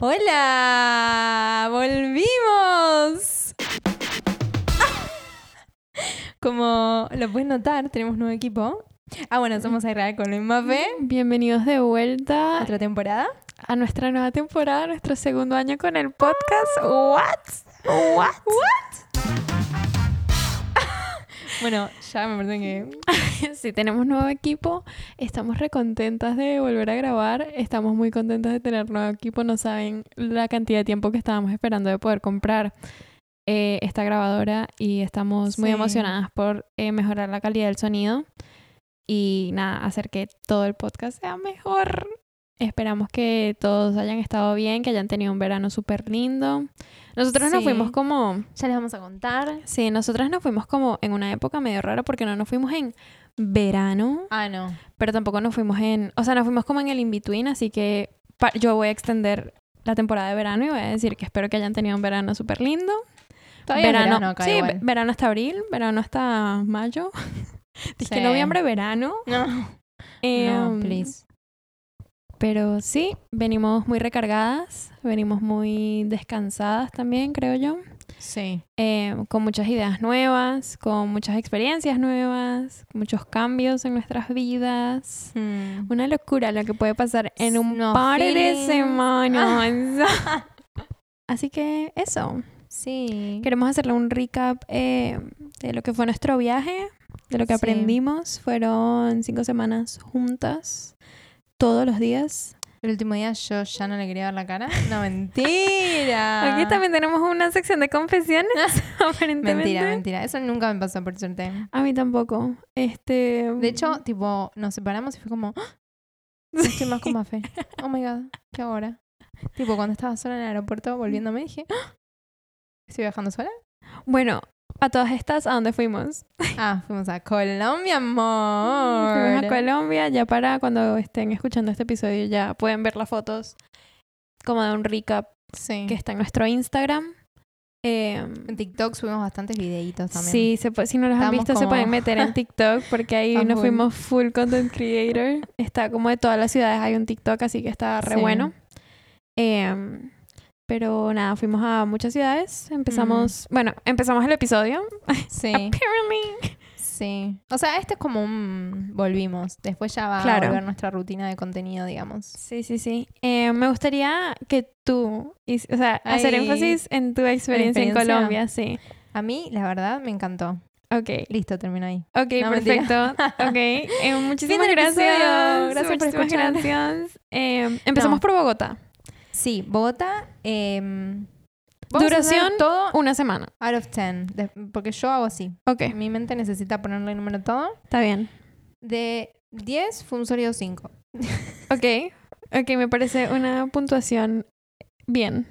Hola, volvimos. Como lo puedes notar, tenemos nuevo equipo. Ah, bueno, somos Israel con Luis Mafe. Bienvenidos de vuelta Otra temporada. a nuestra nueva temporada, nuestro segundo año con el podcast. What? What? Bueno, ya me parece que Sí, tenemos nuevo equipo. Estamos recontentas de volver a grabar. Estamos muy contentas de tener nuevo equipo. No saben la cantidad de tiempo que estábamos esperando de poder comprar eh, esta grabadora y estamos muy Sí. emocionadas por eh, mejorar la calidad del sonido y nada, hacer que todo el podcast sea mejor. Esperamos que todos hayan estado bien, que hayan tenido un verano súper lindo. Nosotros nos fuimos como ya les vamos a contar. Sí, nosotras nos fuimos como en una época medio rara porque no nos fuimos en verano, Ah, no. pero tampoco nos fuimos en, o sea, nos fuimos como en el in-between, así que yo voy a extender la temporada de verano y voy a decir que espero que hayan tenido un verano súper lindo. Todavía verano, verano acá sí, igual. verano hasta abril, verano hasta mayo. Dije Sí. noviembre, verano. No, Eh, no, please. Pero sí, venimos muy recargadas, venimos muy descansadas también, creo yo. Sí. eh, con muchas ideas nuevas, con muchas experiencias nuevas, muchos cambios en nuestras vidas. Hmm. Una locura lo que puede pasar en un No par de semanas. Así que eso. Sí. Queremos hacerle un recap eh, de lo que fue nuestro viaje, de lo que Sí. aprendimos. Fueron cinco semanas juntas, todos los días. El último día yo ya no le quería ver la cara. No, mentira. Aquí también tenemos una sección de confesiones, aparentemente. Mentira, mentira. Eso nunca me pasó, por suerte. A mí tampoco. Este. De hecho, tipo, nos separamos y fue como, ¡Ah! estoy más con Mafe. Oh my god, ¿qué ahora? Tipo, cuando estaba sola en el aeropuerto volviéndome dije, ¡Ah! ¿estoy viajando sola? Bueno, a todas estas, ¿a dónde fuimos? Ah, fuimos a Colombia, amor. Fuimos a Colombia. Ya para cuando estén escuchando este episodio, ya pueden ver las fotos como de un recap Sí. que está en nuestro Instagram. Eh, En TikTok subimos bastantes videitos también. sí, se puede- si no los han visto, se pueden meter en TikTok porque ahí nos full. fuimos full content creator. Está como de todas las ciudades hay un TikTok, así que está re Sí. bueno. Eh, pero nada, fuimos a muchas ciudades. Empezamos, bueno, empezamos el episodio. Sí. Apparently. Sí. O sea, este es como un volvimos. Después ya va Claro. a volver nuestra rutina de contenido, digamos. Sí, sí, sí. Eh, me gustaría que tú, o sea, hacer Ay. énfasis en tu experiencia, en? Colombia, sí. A mí, la verdad, me encantó. Ok, Listo, termino ahí. ok, No, perfecto. ok, eh, muchísimas gracias. Gracias por muchísimas escuchar. gracias. Eh, empezamos No. por Bogotá. Sí, Bogotá. em, Duración, todo una semana. out of 10. de- porque yo hago así. Ok, Mi mente necesita ponerle número a todo. está bien. De 10 fue un sólido 5. Ok, ok, me parece una puntuación bien.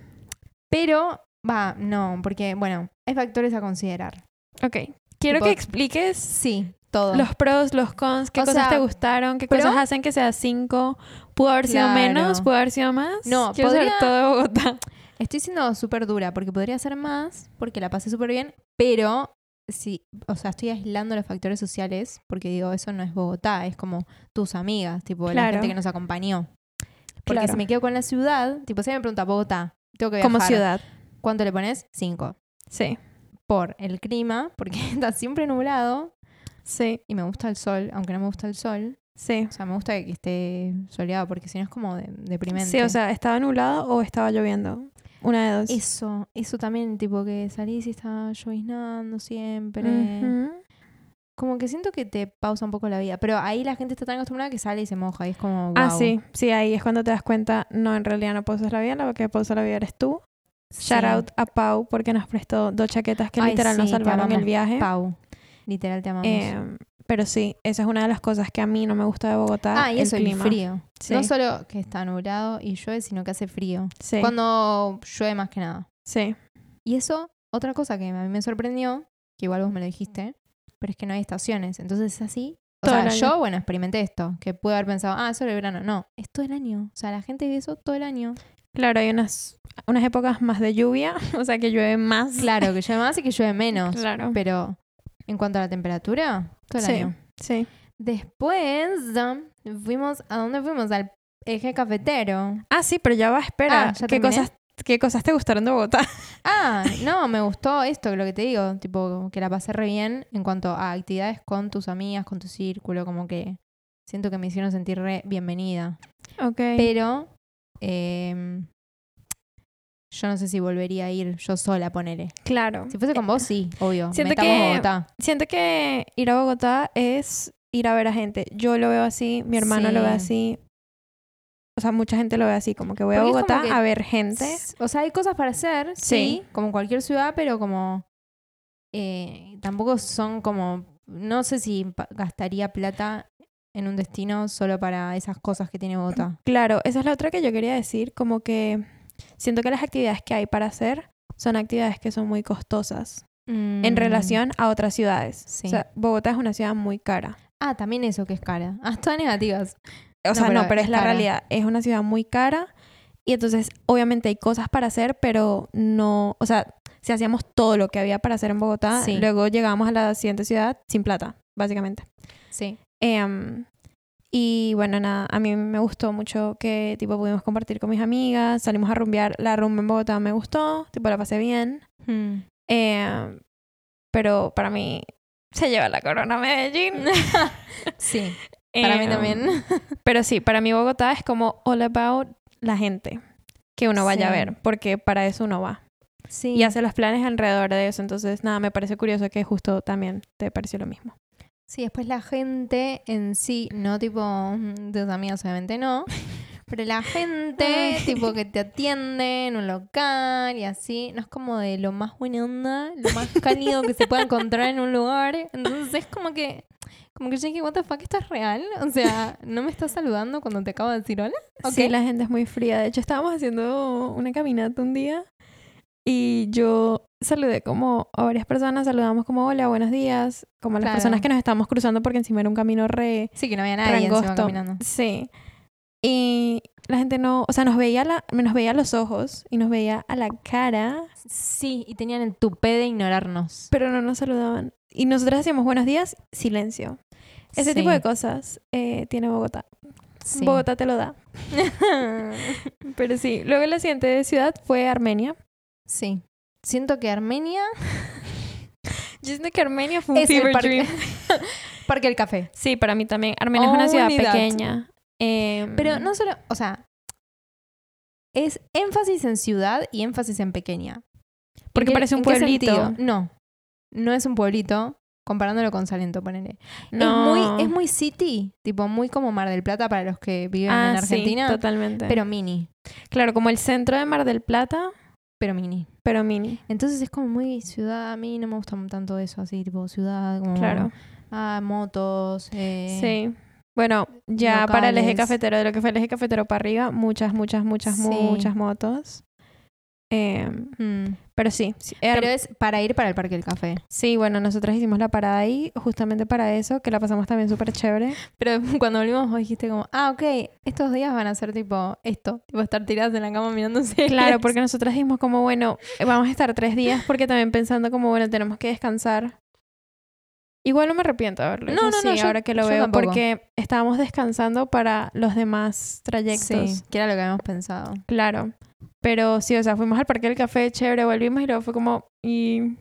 Pero, va, no, porque, bueno, hay factores a considerar. Ok, quiero Tipo- que expliques Sí, todo. los pros, los cons, qué O cosas sea, te gustaron, qué pro- cosas hacen que sea 5. Pudo haber sido Claro. menos, pudo haber sido más. No, quiero saber podría- todo de Bogotá. Estoy siendo súper dura porque podría ser más, porque la pasé súper bien, pero sí, o sea, estoy aislando los factores sociales porque digo, eso no es Bogotá, es como tus amigas, tipo la gente que nos acompañó. Porque Claro. si me quedo con la ciudad, tipo, si me pregunta Bogotá, tengo que viajar. Como ciudad. ¿Cuánto le pones? Cinco. Sí, Por el clima, porque está siempre nublado sí, y me gusta el sol, aunque no me gusta el sol. sí. O sea, me gusta que esté soleado porque si no es como de- deprimente. Sí, o sea, ¿estaba nublado o estaba lloviendo? Una de dos. Eso, eso también, tipo que salís y está lloviznando siempre. Ujú. Como que siento que te pausa un poco la vida. Pero ahí la gente está tan acostumbrada que sale y se moja y es como, wow. Ah, sí, sí, ahí es cuando te das cuenta, no, en realidad no pausas la vida, la que pausa la vida eres tú. Shout out a Pau porque nos prestó dos chaquetas que Ay, literal nos sí, salvaron el viaje. Pau. Literal te amamos. Eh, pero sí, esa es una de las cosas que a mí no me gusta de Bogotá. ah, y el eso, el clima. frío. Sí, No solo que está nublado y llueve, sino que hace frío. sí, Cuando llueve más que nada. sí. Y eso, otra cosa que a mí me sorprendió, que igual vos me lo dijiste, pero es que no hay estaciones. Entonces es así. O Todo sea, yo, bueno, experimenté esto, que pude haber pensado, ah, solo el verano. No, es todo el año. O sea, la gente vive eso todo el año. Claro, hay unas, unas épocas más de lluvia, o sea que llueve más. Claro, que llueve más y que llueve menos. Claro. Pero en cuanto a la temperatura, todo el Sí. año. Sí. Después um, fuimos, ¿a dónde fuimos? Al, eje cafetero. Ah, sí, pero ya va, espera. Ah, ¿ya ¿Qué, terminé? cosas, ¿Qué cosas te gustaron de Bogotá? Ah, no, me gustó esto, lo que te digo, tipo, que la pasé re bien en cuanto a actividades con tus amigas, con tu círculo, como que siento que me hicieron sentir re bienvenida. Ok. Pero em, yo no sé si volvería a ir yo sola, ponele. claro. Si fuese con vos, sí, obvio. Siento Metamos que- Bogotá. Siento que ir a Bogotá es ir a ver a gente. Yo lo veo así, mi hermano lo ve Sí. así. O sea, mucha gente lo ve así, como que voy a Porque Bogotá que- a ver gente. O sea, hay cosas para hacer, sí, Sí. como en cualquier ciudad, pero como eh, tampoco son como, no sé si gastaría plata en un destino solo para esas cosas que tiene Bogotá. Claro, esa es la otra que yo quería decir, como que siento que las actividades que hay para hacer son actividades que son muy costosas en Mm. relación a otras ciudades. Sí. O sea, Bogotá es una ciudad muy cara. Ah, también eso que es cara. Ah, todas negativas. O No, sea, pero no, pero es es la cara. realidad. Es una ciudad muy cara y entonces obviamente hay cosas para hacer, pero no, o sea, si hacíamos todo lo que había para hacer en Bogotá, Sí. luego llegábamos a la siguiente ciudad sin plata, básicamente. Sí. Em, y bueno, nada, a mí me gustó mucho que tipo pudimos compartir con mis amigas, salimos a rumbear, la rumba en Bogotá me gustó, tipo la pasé bien. Mm. Em, pero para mí se lleva la corona Medellín. Sí, para mí Em, también. Pero sí, para mí Bogotá es como all about la gente que uno vaya a Sí. ver, porque para eso uno va. Sí. Y hace los planes alrededor de eso. Entonces, nada, me parece curioso que justo también te pareció lo mismo. Sí, después la gente en sí, no tipo mm, tus amigos, obviamente no. Pero la gente, tipo que te atiende en un local y así, no es como de lo más buena onda, lo más cálido que se pueda encontrar en un lugar. Entonces es como que, como que yo dije, what the fuck, ¿esto es real? O sea, ¿no me estás saludando cuando te acabo de decir hola? Sí, la gente es muy fría. De hecho, estábamos haciendo una caminata un día y yo saludé como a varias personas, saludamos como hola, buenos días, como a las Claro. personas que nos estábamos cruzando porque encima era un camino re Sí, que no había nadie encima caminando. Sí. Y la gente no, o sea, nos veía, la, nos veía a los ojos y nos veía a la cara, Sí, y tenían el tupé de ignorarnos. pero no nos saludaban. Y nosotros decíamos buenos días, silencio. Ese Sí, tipo de cosas eh, tiene Bogotá. sí. Bogotá te lo da. Pero sí. Luego la siguiente ciudad fue Armenia. Sí. Siento que Armenia Yo siento que Armenia fue un es el fever parque, dream. parque del café. Sí, para mí también. Armenia es una ciudad pequeña. Em, Pero no solo, o sea, es énfasis en ciudad y énfasis en pequeña. ¿En Porque parece un pueblito. No, no es un pueblito, comparándolo con Salento, ponele. no. Es, muy, es muy city, tipo muy como Mar del Plata para los que viven ah, en Argentina, Sí, totalmente. pero mini, claro, como el centro de Mar del Plata, pero mini. pero mini. Entonces es como muy ciudad, a mí no me gusta tanto eso, así tipo ciudad, como Claro. ah, motos, eh, Sí. Bueno, ya para el eje cafetero, de lo que fue el eje cafetero para arriba, muchas, muchas, muchas, Sí. muchas motos. Em, mm. pero sí, sí, Pero es para ir para el Parque del Café. sí, bueno, nosotros hicimos la parada ahí justamente para eso, que la pasamos también súper chévere. Pero cuando volvimos vos dijiste como, ah, ok, estos días van a ser tipo esto, tipo estar tiradas en la cama mirando series. Claro, porque nosotras dijimos como, bueno, vamos a estar tres días porque también pensando como, bueno, tenemos que descansar. Igual no me arrepiento de haberlo No, hecho no, no, yo- ahora que lo veo, tampoco. porque estábamos descansando para los demás trayectos. Sí, que era lo que habíamos pensado. Claro. Pero sí, o sea, fuimos al Parque del Café, chévere, volvimos y luego fue como, ¿y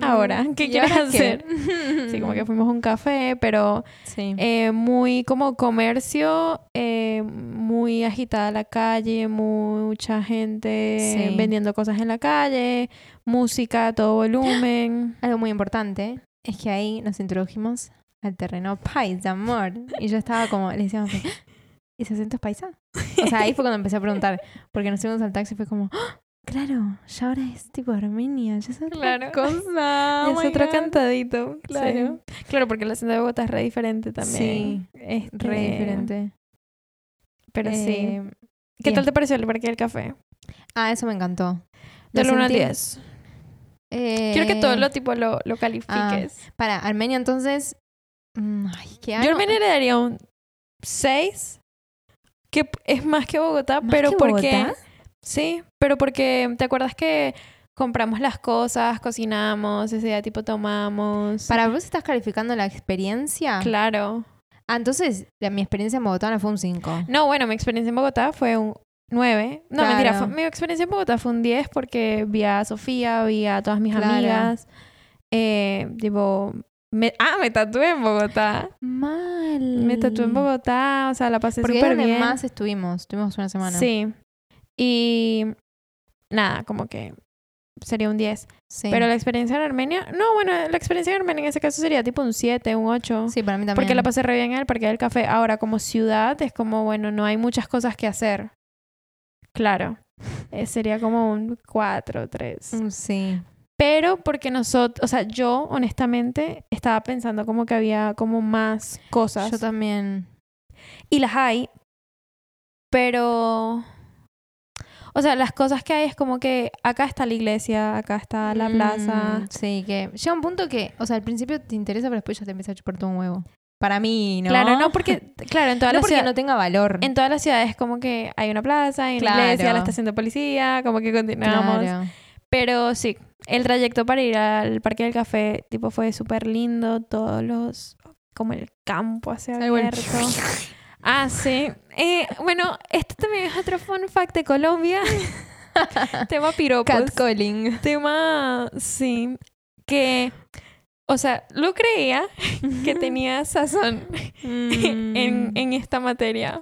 ahora? ¿Qué ¿Y quieres ahora qué? hacer? Sí, como que fuimos a un café, pero Sí. eh, muy como comercio, eh, muy agitada la calle, mucha gente Sí. vendiendo cosas en la calle, música a todo volumen. Algo muy importante es que ahí nos introdujimos al terreno paisa, amor. Y yo estaba como, le decíamos, ¿ese acento es paisa? O sea, ahí fue cuando empecé a preguntar, porque nos subimos al taxi y fue como, ¡Ah! claro, ya ahora es tipo Armenia, ya es otra Claro. cosa. Oh es otro God. cantadito. Claro. Sí. Claro, porque la acento de Bogotá es re diferente también. Este, Re diferente. Pero sí. Eh, ¿Qué bien. tal te pareció el Parque del Café? Ah, eso me encantó. Del 1 al sentí- 10. Quiero que Eh, todo lo tipo lo, lo califiques. Para Armenia, entonces. mm, Ay, ¿qué Yo? Armenia le daría un 6. Que es más que Bogotá, ¿Más pero que porque. Bogotá? Sí, pero porque. ¿Te acuerdas que compramos las cosas, cocinamos, ese día tipo tomamos? Para vos estás calificando la experiencia. Claro. Ah, entonces la- mi experiencia en Bogotá no fue un 5. No, bueno, mi experiencia en Bogotá fue un 9. No, Claro. mentira, fue- mi experiencia en Bogotá fue un 10 porque vi a Sofía, vi a todas mis Claro. amigas. Eh, tipo, me- ah, me tatué en Bogotá. Mal. Me tatué en Bogotá, o sea, la pasé Porque súper bien. más estuvimos. Estuvimos una semana. Sí. Y nada, como que sería un 10. Sí. Pero la experiencia en Armenia, no, bueno, la experiencia en Armenia en ese caso sería tipo un 7, un 8. Sí, para mí también. Porque la pasé re bien en el Parque del Café. Ahora, como ciudad, es como, bueno, no hay muchas cosas que hacer. Claro. Eh, sería como un 4, 3. Mm, Sí. Pero porque nosotros, o sea, yo honestamente estaba pensando como que había como más cosas. Yo también. Y las hay, pero... O sea, las cosas que hay es como que acá está la iglesia, acá está la plaza. Mm, sí, que llega un punto que, o sea, al principio te interesa, pero después ya te empieza a chupar todo un huevo. Para mí, ¿no? Claro, no porque, claro, en todas no las ciudades... no tenga valor. En todas las ciudades como que hay una plaza, hay una Claro. iglesia, la estación de policía, como que continuamos. Claro. Pero sí, el trayecto para ir al Parque del Café, tipo, fue súper lindo. Todos los... Como el campo el- abierto. Ah, sí. Eh, bueno, esto también es otro fun fact de Colombia. Tema piropos. Catcalling. Tema, sí. Que, o sea, lo creía que tenía sazón Mm. en, en esta materia.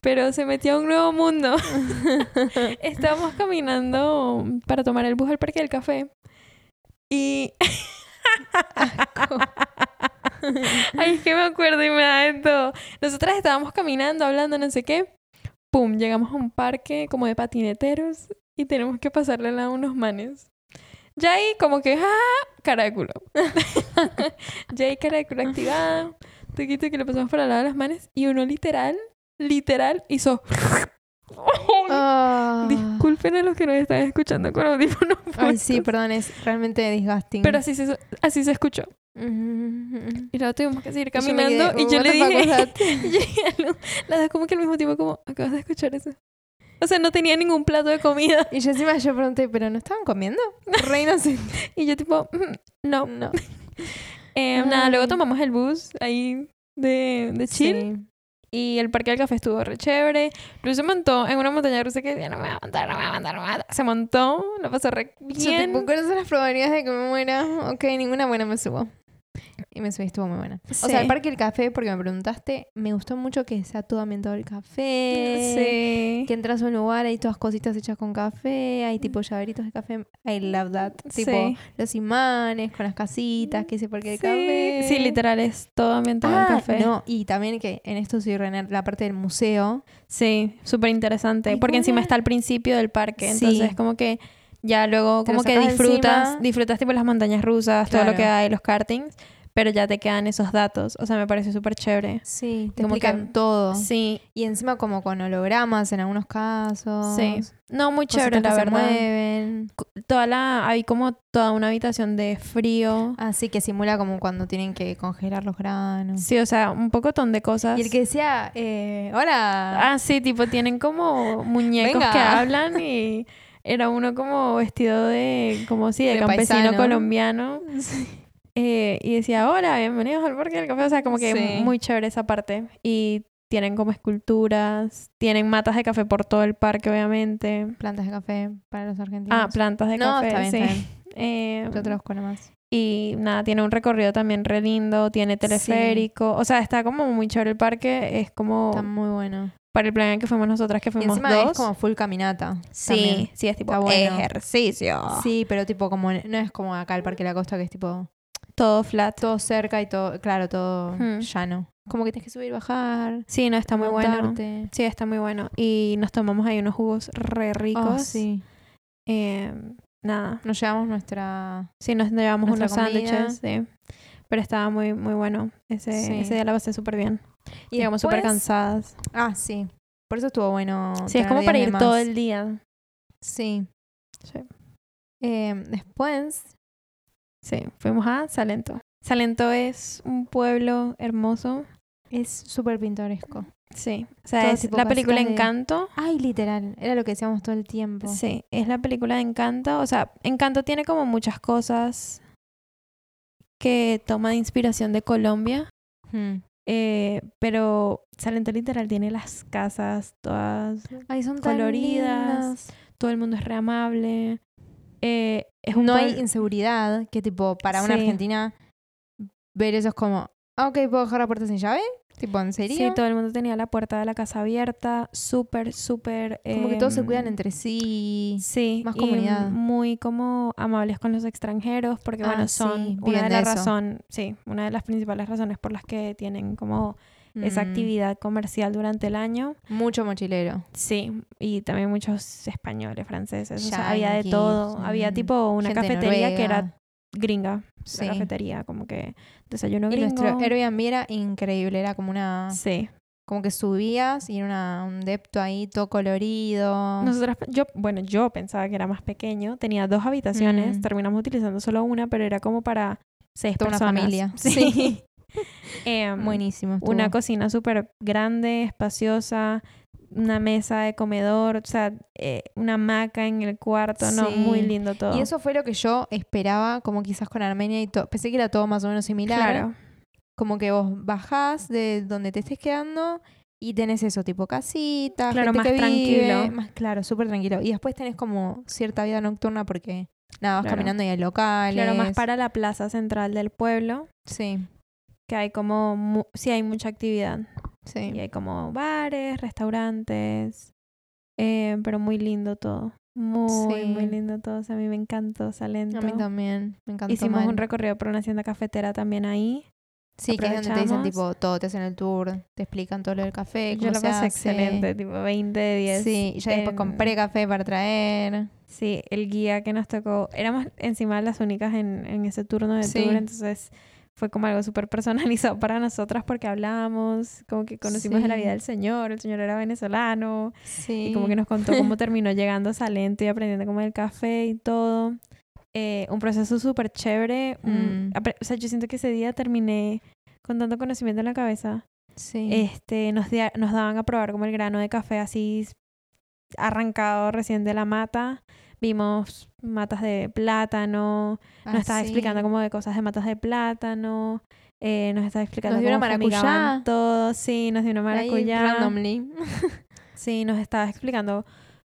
Pero se metió a un nuevo mundo. Estábamos caminando para tomar el bus al Parque del Café. Y. Ay, es que me acuerdo y me da todo. Nosotras estábamos caminando, hablando, no sé qué. Pum, llegamos a un parque como de patineteros y tenemos que pasarle a unos manes. Ya ahí, como que, ¡ah! Cara de culo. ya ahí, cara de culo activada. Tuquito que le pasamos por al lado de las manes y uno literal, literal, hizo. Ah. Disculpen a los que nos están escuchando con audífonos. Ay, sí, pero es realmente disgusting. Pero así se, así se escuchó. Y luego tuvimos que seguir Y yo caminando. quedé, y yo "What le dije, was that?" y yo dije a Lu- las dos como que al mismo tiempo, como, acabas de escuchar eso. O sea, no tenía ningún plato de comida. Y yo encima yo pregunté, ¿pero no estaban comiendo? Re inocente. Y yo tipo, "Mm, no. No. Eh, Nada, luego tomamos el bus ahí de, de chill. Sí. Y el parque del café estuvo re chévere. Luis se montó en una montaña rusa que decía, no me voy a montar, no me voy a montar, no me voy a montar. Se montó, lo pasó re Yo bien. tipo, ¿cuáles son las probabilidades de que me muera? Ok, ninguna buena me subo. Y me subí, estuvo muy buena. O sea, el parque del café, porque me preguntaste, me gustó mucho que sea todo ambientado el café. Sí. Que entras a un lugar, hay todas cositas hechas con café, hay tipo llaveritos de café. I love that. Tipo Sí. los imanes con las casitas, que ese parque del café. Sí, literal, es todo ambientado Ah, el café. no, y también que en esto soy René, la parte del museo. Sí, súper interesante. Porque ¿cómo encima está al principio del parque. Entonces, como que ya luego, como que disfrutas, encima. disfrutas tipo las montañas rusas, todo lo que hay, los kartings. Pero ya te quedan esos datos. O sea, me parece súper chévere. Sí, te Como que- explican todo. Sí, Y encima como con hologramas en algunos casos. sí. No, muy chévere, que la se verdad. mueven. Toda la, hay como toda una habitación de frío. Así que simula como cuando tienen que congelar los granos. Sí, o sea, un pocotón de cosas. Y el que decía, eh, hola. Ah, sí, tipo, tienen como muñecos Venga. que hablan y era uno como vestido de, como sí, de, De campesino paisano. colombiano. Eh, y decía, hola, bienvenidos al Parque del Café. O sea, como que Sí. muy chévere esa parte. Y tienen como esculturas, tienen matas de café por todo el parque, obviamente. Plantas de café para los argentinos. Ah, plantas de no, café, está bien, sí. está bien. Eh, Yo te los más. y nada, tiene un recorrido también re lindo, tiene teleférico. O sea, está como muy chévere el parque. Es como Está muy bueno. para el plan que fuimos nosotras, que Y fuimos encima dos. es como full caminata. Sí, también. sí, es tipo bueno. ejercicio. Sí, pero tipo como no es como acá el Parque de la Costa que es tipo Todo flat. todo cerca y todo, claro, todo Hmm. llano. Como que tienes que subir y bajar. Sí, no, está muy bueno. Sí, está muy bueno. Y nos tomamos ahí unos jugos re ricos. Oh, sí. Eh, nada. Nos llevamos nuestra Sí, nos llevamos unos sándwiches, sí. Pero estaba muy, muy bueno. Ese, Sí. ese día la pasé súper bien. y Llegamos súper cansadas. Ah, sí. Por eso estuvo bueno. Sí, es como para ir más. todo el día. Sí. Sí. Eh, después, Sí, fuimos a Salento. Salento es un pueblo hermoso. es súper pintoresco. Sí. O sea, Todo es la película de- Encanto. Ay, literal. Era lo que decíamos todo el tiempo. Sí, es la película de Encanto. O sea, Encanto tiene como muchas cosas que toma de inspiración de Colombia. Hmm. Eh, pero Salento literal tiene las casas todas Ay, son coloridas. todo el mundo es re amable. Eh, es un No hay inseguridad que tipo para una Sí. argentina ver eso es como, ah, ok, ¿puedo dejar la puerta sin llave? Tipo, ¿en serio? Sí, todo el mundo tenía la puerta de la casa abierta, súper, súper... como que todos se em, cuidan entre sí. Sí, más y comunidad. muy como amables con los extranjeros, porque Ah, bueno, son una de las razón, sí, una de las principales razones por las que tienen como esa Mm, actividad comercial durante el año. Mucho mochilero. Sí, y también muchos españoles, franceses, o sea, había de todo. Había mm, tipo una gente cafetería que era gringa, Sí. la cafetería, como que desayuno Y gringo. nuestro Airbnb era increíble, era como una... Sí. Como que subías y era una- un depto ahí todo colorido. Nosotras, yo, bueno, yo pensaba que era más pequeño, tenía dos habitaciones, Mm. terminamos utilizando solo una, pero era como para seis Toda una personas. familia. Sí. Em, Buenísimo. una cocina súper grande, espaciosa, una mesa de comedor, o sea, eh, una hamaca en el cuarto, no, muy lindo todo. Y eso fue lo que yo esperaba, como quizás con Armenia y todo. Pensé que era todo más o menos similar. claro, Como que vos bajás de donde te estés quedando y tenés eso, tipo casita, Claro, gente más que vive, tranquilo. más claro, súper tranquilo. Y después tenés como cierta vida nocturna porque nada, vas Claro. caminando y hay locales. claro, más para la plaza central del pueblo, Sí, que hay como, mu- sí hay mucha actividad. Y sí. hay como bares, restaurantes, eh, pero muy lindo todo. Muy, Sí. muy lindo todo. O sea, a mí me encantó Salento. A mí también, me encantó Hicimos mal. un recorrido por una hacienda cafetera también ahí. Sí, que es donde te dicen tipo todo, te hacen el tour, te explican todo lo del café, Yo lo pasé hace. excelente, tipo 20 de 10. Sí, y ya después compré café para traer. Sí, el guía que nos tocó, éramos encima las únicas en, en ese turno de Sí. tour, entonces fue como algo súper personalizado para nosotras porque hablábamos, como que conocimos de la Sí. vida del señor, el señor era venezolano, Sí. y como que nos contó cómo terminó llegando a Salento y aprendiendo como el café y todo. Eh, un proceso súper chévere. Mm. o sea, yo siento que ese día terminé con tanto conocimiento en la cabeza. Sí. Este, nos, nos daban a probar como el grano de café así arrancado recién de la mata. Vimos matas de plátano, nos Ah, estaba sí. explicando como de cosas de matas de plátano, eh, nos estaba explicando Nos dio una cómo maracuyá. todo, sí, nos dio una Ahí, maracuyá. randomly. Sí, nos estaba explicando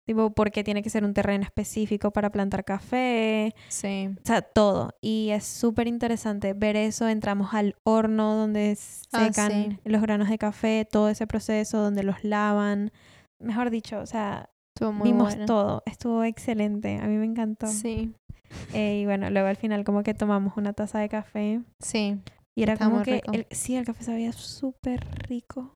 tipo por qué tiene que ser un terreno específico para plantar café, Sí. o sea, todo. Y es súper interesante ver eso. Entramos al horno donde Ah, secan sí. los granos de café, todo ese proceso donde los lavan. Mejor dicho, o sea, Estuvo muy vimos todo. Estuvo excelente. A mí me encantó. Sí. Eh, y bueno, luego al final como que tomamos una taza de café Sí. y era como que rico. el, sí, el café sabía súper rico.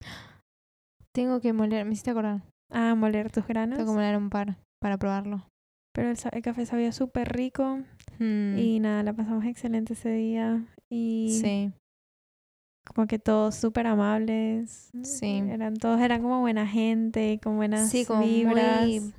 Tengo que moler, me hiciste acordar. Ah, moler tus granos. Tengo que moler un par para probarlo. Pero el, el café sabía súper rico. Mm, Y nada, la pasamos excelente ese día. Y Sí. Como que todos súper amables. Sí. Eran todos, eran como buena gente, con buenas Sí, como vibras. muy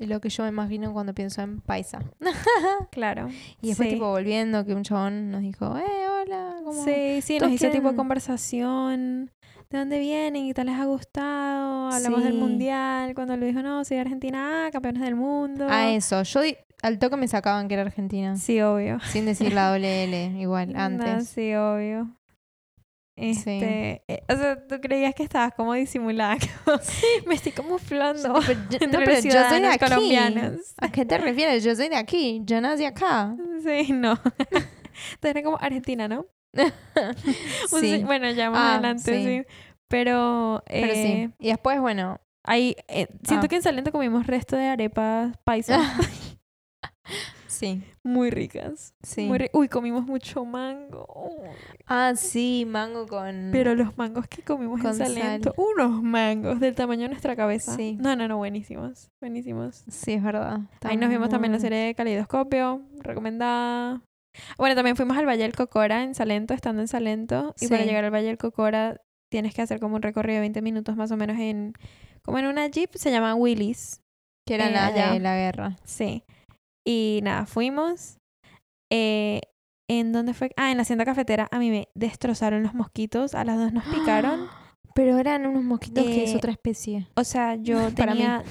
lo que yo me imagino cuando pienso en paisa. Claro. Y después Sí. tipo volviendo que un chabón nos dijo, eh, hola, como Sí, sí, nos hizo tipo quieren- conversación. ¿De dónde vienen? ¿Y tal les ha gustado? Hablamos del mundial. Cuando le dijo, no, soy de Argentina, ah, campeones del mundo. a eso. Yo al toque me sacaban que era argentina. Sí, obvio. Sin decir la doble L, igual, No, antes. sí, obvio. Este, eh, o sea, tú creías que estabas como disimulada. como, Me estoy camuflando Yo- pero yo- no, pero yo soy de aquí. colombianos. ¿A qué te refieres? Yo soy de aquí. Yo nací acá. Sí, no. Entonces era como Argentina, ¿no? Sí. Bueno, ya más Ah, adelante, sí. sí. Pero, Pero sí. eh, Y después, bueno, ahí, eh, siento Ah. que en Salento comimos resto de arepas paisas sí. muy ricas. Sí. Muy ri- Uy, comimos mucho mango. Ah, sí, mango con. Pero los mangos que comimos en Con Salento, sal. unos mangos del tamaño de nuestra cabeza. Sí. No, no, no, buenísimos. Buenísimos. Sí, es verdad. Ahí nos vimos también la serie de Caleidoscopio, recomendada. Bueno, también fuimos al Valle del Cocora en Salento, estando en Salento. Y para Sí. llegar al Valle del Cocora tienes que hacer como un recorrido de 20 minutos más o menos en... Como en una jeep, se llama Willys. Que eran Eh, allá. de la guerra. Sí. Y nada, fuimos. Eh, ¿En dónde fue? Ah, en la hacienda cafetera. A mí me destrozaron los mosquitos. A las dos nos picaron. Pero eran unos mosquitos que es Eh, otra especie. O sea, yo tenía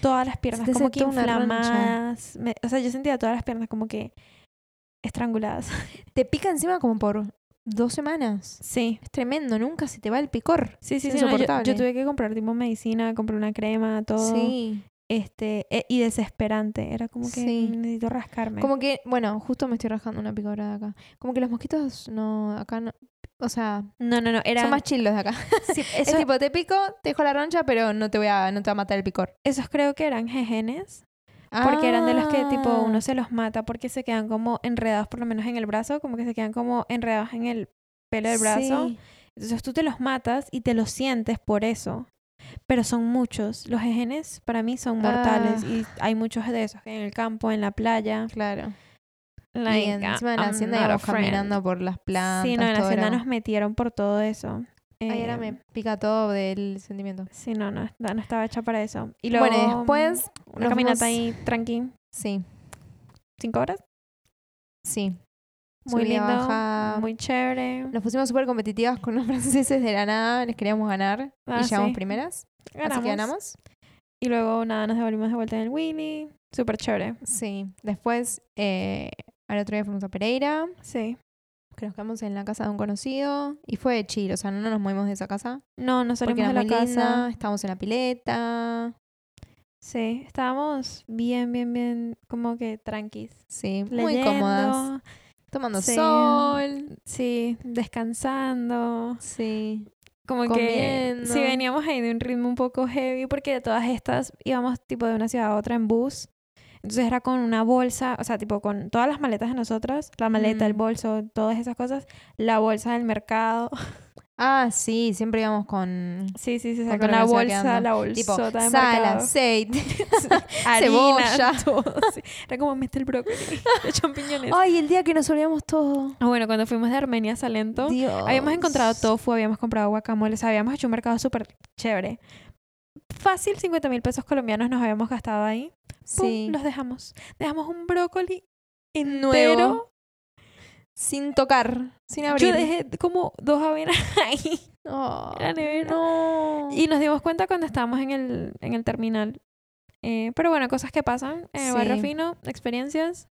todas las piernas como que inflamadas. Me- o sea, yo sentía todas las piernas como que estranguladas. Te pica encima como por dos semanas. Sí. Es tremendo, nunca se te va el picor. Sí, sí, Es sí. no, yo- tuve que comprar tipo medicina, compré una crema, todo. Sí. Este, e- y desesperante. Era como que Sí. necesito rascarme. Como que, bueno, justo me estoy rascando una picadura de acá. Como que los mosquitos no, acá no, o sea, No, no, no. Era, son más chill los de acá. sí, Es eso- tipo, te pico, te dejo la roncha, pero no te voy a, no te va a matar el picor. esos creo que eran jejenes. Porque eran de los que tipo Ah. uno se los mata porque se quedan como enredados, por lo menos en el brazo, como que se quedan como enredados en el pelo del brazo. Sí. Entonces tú te los matas y te los sientes por eso. Pero son muchos. Los jejenes para mí son mortales Ah. y hay muchos de esos en el campo, en la playa. Claro. Like, y encima de la I'm hacienda íbamos caminando por las plantas. Sí, no, en la hacienda era- nos metieron por todo eso. Ay, ahora Eh, me pica todo del sentimiento. Sí, no, no, no, estaba hecha para eso. Y luego, bueno, después. Una caminata fuimos- ahí tranqui. Sí, ¿Cinco horas? sí. Muy lindo. baja. Muy chévere. Nos pusimos súper competitivas con los franceses de la nada. Les queríamos ganar. Ah, y llegamos sí. primeras. Así que ganamos. Y luego, nada, nos devolvimos de vuelta en el Willy. Súper chévere. Sí. Después, eh, al otro día fuimos a Pereira. Sí. Que nos quedamos en la casa de un conocido. Y fue chill. O sea, no nos movimos de esa casa. No, no Porque salimos de la casa. linda. Estábamos en la pileta. Sí, estábamos bien, bien, bien, como que tranquis. Sí, muy cómodas. Tomando Sí. sol. Sí, descansando. Sí. Como que Comiendo. sí veníamos ahí de un ritmo un poco heavy porque de todas estas íbamos tipo de una ciudad a otra en bus. Entonces era con una bolsa, o sea, tipo con todas las maletas de nosotras, la maleta, el Mm. bolso, todas esas cosas, la bolsa del mercado. Ah, sí, siempre íbamos con Sí, sí, sí, Con con todo la se bolsa, tipo bolsota de sal, mercado. aceite. harina, cebolla. todo. sí. Era como mete el brócoli, de champiñones. Ay, el día que nos olvidamos todo. Ah, bueno, cuando fuimos de Armenia a Salento, Dios. habíamos encontrado tofu, habíamos comprado guacamole, o sea, habíamos hecho un mercado súper chévere. Fácil, 50 mil pesos colombianos nos habíamos gastado ahí. Pum, Sí. los dejamos. Dejamos un brócoli entero. Nuevo. Sin tocar, sin abrir. Yo dejé como dos avenas ahí Oh, la nevera. no. Y nos dimos cuenta cuando estábamos en el, en el terminal. Eh, pero bueno, cosas que pasan. Eh, Barrio Sí. fino, experiencias.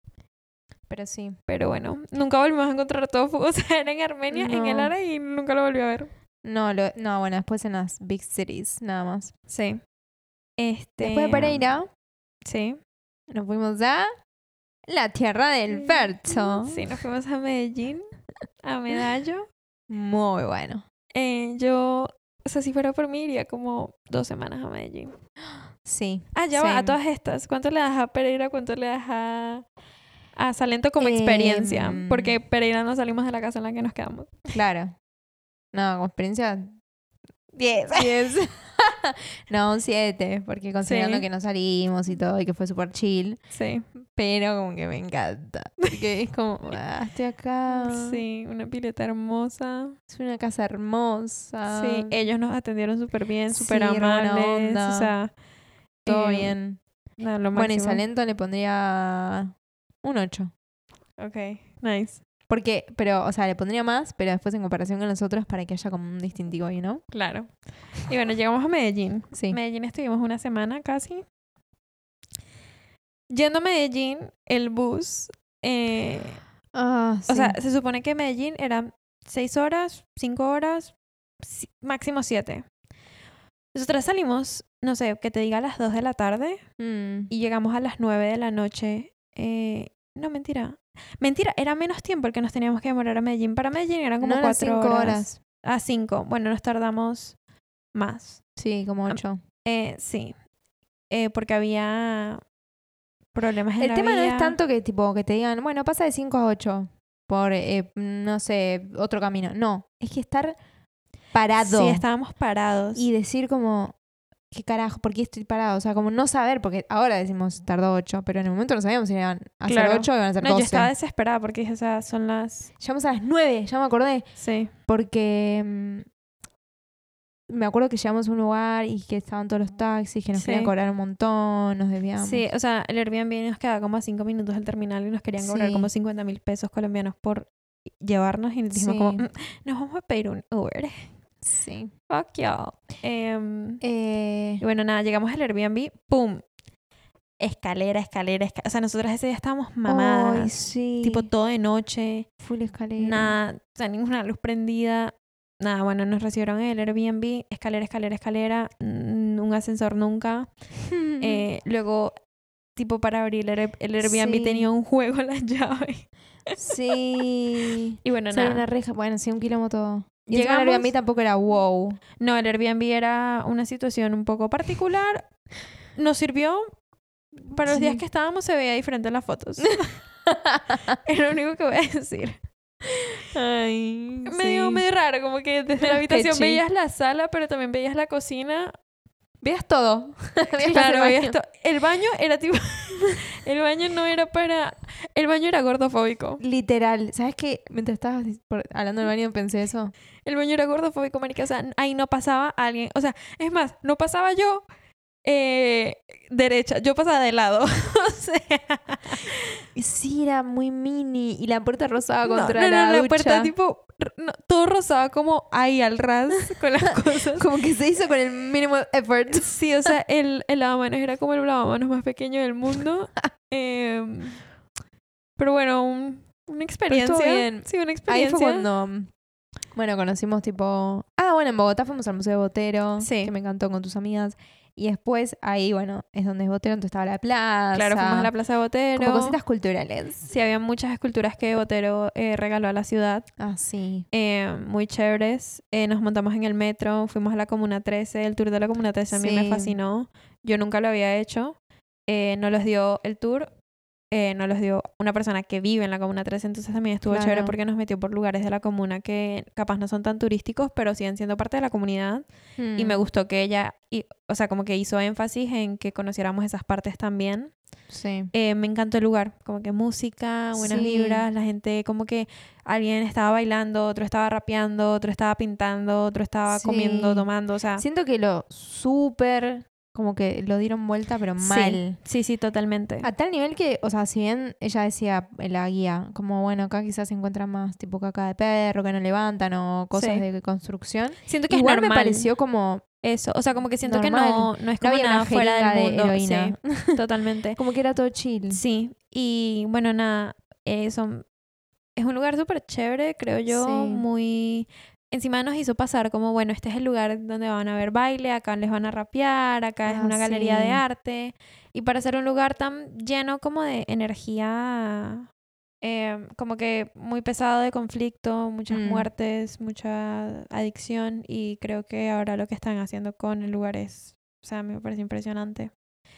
Pero sí. Pero bueno, nunca volvimos a encontrar tofu. O sea, era en Armenia, en el área y nunca lo volví a ver. No, lo- no, bueno, después en las big cities, nada más. Sí. Este, Después de Pereira, Sí. nos fuimos a la tierra del Berto. Sí, nos fuimos a Medellín, a Medallo. Muy bueno. Eh, yo, o sea, si fuera por mí, iría como dos semanas a Medellín. Sí. Ah, ya va, a todas estas. ¿Cuánto le das a Pereira? ¿Cuánto le das a, a Salento como experiencia? Em, Porque Pereira no salimos de la casa en la que nos quedamos. Claro. No, con experiencia 10. 10. no, un 7, porque considerando Sí. que no salimos y todo y que fue súper chill, Sí. pero como que me encanta. Porque es como, ah, estoy acá. Sí, una pileta hermosa. Es una casa hermosa. Sí, ellos nos atendieron súper bien, Sí, súper buena amables. O sea, todo eh, bien. no, lo Bueno, y. Salento le pondría un 8. Ok, nice. Porque, pero, o sea, le pondría más, pero después en comparación con los otros para que haya como un distintivo ahí, ¿no? Claro. Y bueno, llegamos a Medellín. Sí. Medellín estuvimos una semana casi. Yendo a Medellín, el bus. eh, Ah, O sea, se supone que Medellín eran seis horas, cinco horas, si- máximo siete. Nosotras salimos, no sé, que te diga a las dos de la tarde Mm. y llegamos a las nueve de la noche. Eh, no, mentira. Mentira, era menos tiempo el que nos teníamos que demorar a Medellín. Para Medellín eran como no cuatro cinco horas. horas. A cinco. Bueno, nos tardamos más. Sí, como Ah, ocho. Eh, sí. Eh, porque había problemas en El la tema no es tanto que tipo que te digan, bueno, pasa de 5 a 8 por, eh, no sé, otro camino. No, es que estar parado Sí, estábamos parados. y decir como, ¿qué carajo? ¿Por qué estoy parado? O sea, como no saber, porque ahora decimos tardó 8, pero en el momento no sabíamos si iban a ser Claro. 8 o iban a ser no, 12. yo estaba desesperada porque dije, o sea, son las... Llegamos a las 9, ya me acordé, Sí. porque mm, me acuerdo que llegamos a un lugar y que estaban todos los taxis, que nos Sí. querían cobrar un montón, nos debíamos. Sí, o sea, el Airbnb nos quedaba como a cinco minutos del terminal y nos querían cobrar Sí. como 50 mil pesos colombianos por llevarnos y dijimos como, Sí. "Mm, nos vamos a pedir un Uber. Sí. Fuck y'all. Em, Eh, y bueno, nada, llegamos al Airbnb, ¡pum! escalera, escalera, escalera. O sea, nosotras ese día estábamos mamadas. Ay, sí. Tipo todo de noche, full escalera. nada, o sea, ninguna luz prendida. Nada, bueno, nos recibieron en el Airbnb, escalera, escalera, escalera, un ascensor nunca. Eh, luego, tipo para abrir el, el Airbnb Sí. tenía un juego en las llaves. sí. Y bueno, Sale nada. una reja. Bueno, sí, un kilómetro. Y encima el Llegamos- Airbnb tampoco era wow. No, el Airbnb era una situación un poco particular. Nos sirvió. Para los días Sí. que estábamos se veía diferente en las fotos. es lo único que voy a decir. Ay, Medio, medio raro, como que desde la habitación veías la sala, pero también veías la cocina. Veas todo. Veas Claro, el veías baño. to- El baño era tipo. el baño no era para. El baño era gordofóbico. Literal. ¿Sabes qué? Mientras estabas hablando del baño pensé eso. El baño era gordofóbico, marica. O sea, ahí no pasaba alguien. O sea, es más, no pasaba yo eh, derecha, yo pasaba de lado. o sea. Sí, era muy mini. Y la puerta rosada No, contra no, no, la, la ducha. puerta tipo. No, todo rosado como ahí al ras con las cosas. Como que se hizo con el mínimo effort. Sí, o sea, el, el lavamanos era como el lavamanos más pequeño del mundo. Em, pero bueno, un- una experiencia. bien. Sí, una Ahí experiencia. fue cuando, bueno, conocimos tipo... Ah, bueno, en Bogotá fuimos al Museo de Botero, Sí. que me encantó con tus amigas. Y después ahí, bueno, es donde es Botero, entonces estaba la plaza. Claro, fuimos a la Plaza de Botero. Como cositas culturales. Sí, había muchas esculturas que Botero eh, regaló a la ciudad. Ah, sí. eh, muy chéveres. Eh, nos montamos en el metro, fuimos a la Comuna 13. El tour de la Comuna 13 a mí me fascinó. Yo nunca lo había hecho. No los dio el tour. Eh, no los dio una persona que vive en la Comuna 13. Entonces también estuvo chévere porque nos metió por lugares de la comuna que capaz no son tan turísticos, pero siguen siendo parte de la comunidad. Y me Mm, gustó que ella, y, o sea, como que hizo énfasis en que conociéramos esas partes también. Sí. Eh, me encantó el lugar, como que música, buenas Sí. vibras, la gente como que alguien estaba bailando, otro estaba rapeando, otro estaba pintando, otro estaba comiendo, tomando, o sea, Siento que lo súper... Como que lo dieron vuelta, pero mal. sí, sí, totalmente. A tal nivel que, o sea, si bien ella decía en la guía, como bueno, acá quizás se encuentra más tipo caca de perro que no levantan o cosas Sí. de construcción. Siento que Igual es me pareció como, eso, o sea, como que siento que no, no es no como había nada fuera de heroína. sí, totalmente. como que era todo chill. Sí, y bueno, nada, eh, son- es un lugar súper chévere, creo yo, Sí. muy... Encima nos hizo pasar como, bueno, este es el lugar donde van a ver baile, acá les van a rapear, acá es Ah, una galería de arte. Y para ser un lugar tan lleno como de energía, eh, como que muy pesado de conflicto, muchas Mm. muertes, mucha adicción. Y creo que ahora lo que están haciendo con el lugar es, o sea, me parece impresionante.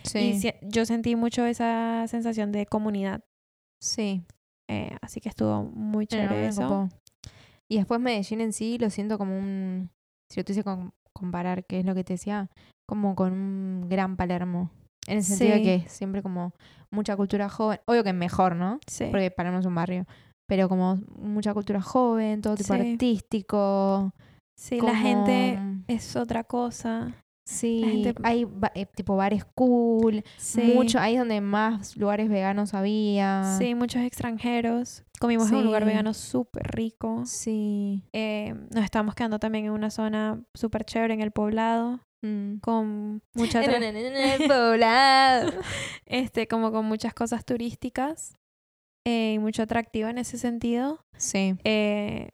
Sí. Y si- yo sentí mucho esa sensación de comunidad. sí. eh, así que estuvo muy no, chévere eso. Y después Medellín en sí lo siento como un, si lo tuviese que comparar, que es lo que te decía, como con un gran Palermo. En el sentido de que siempre como mucha cultura joven. Obvio que es mejor, ¿no? Sí. Porque Palermo es un barrio. Pero como mucha cultura joven, todo tipo Sí. artístico. Sí, la gente es otra cosa. Sí, gente- hay eh, tipo bares cool, Sí. mucho, ahí es donde más lugares veganos había. Sí, muchos extranjeros. Comimos en un lugar vegano súper rico. Sí. Eh, nos estábamos quedando también en una zona súper chévere en el poblado. Mm. Con mucha En el poblado. este, como con muchas cosas turísticas. eh, y mucho atractivo en ese sentido. Sí. Eh,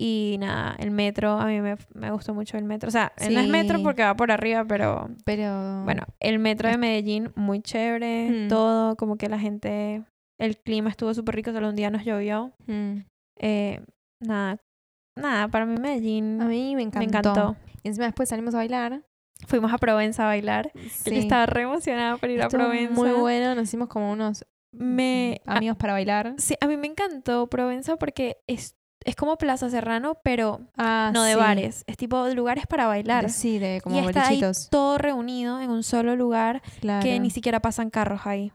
y nada, el metro, a mí me, me gustó mucho el metro. O sea, no es metro porque va por arriba, pero Pero. Bueno, el metro de Medellín, muy chévere, Mm. todo, como que la gente, el clima estuvo súper rico, solo un día nos llovió. mm, Eh, nada, nada, para mí Medellín a mí me encantó. me encantó. Y encima después salimos a bailar. Fuimos a Provenza a bailar. Sí. Yo estaba re emocionada por ir Estuvo a Provenza. Muy bueno. Nos hicimos como unos Me, a- amigos para bailar. sí, a mí me encantó Provenza porque es, es como Plaza Serrano, pero Ah, no de sí. bares. Es tipo de lugares para bailar. De- Sí, de como y está ahí bolichitos. todo reunido en un solo lugar Claro. que ni siquiera pasan carros ahí.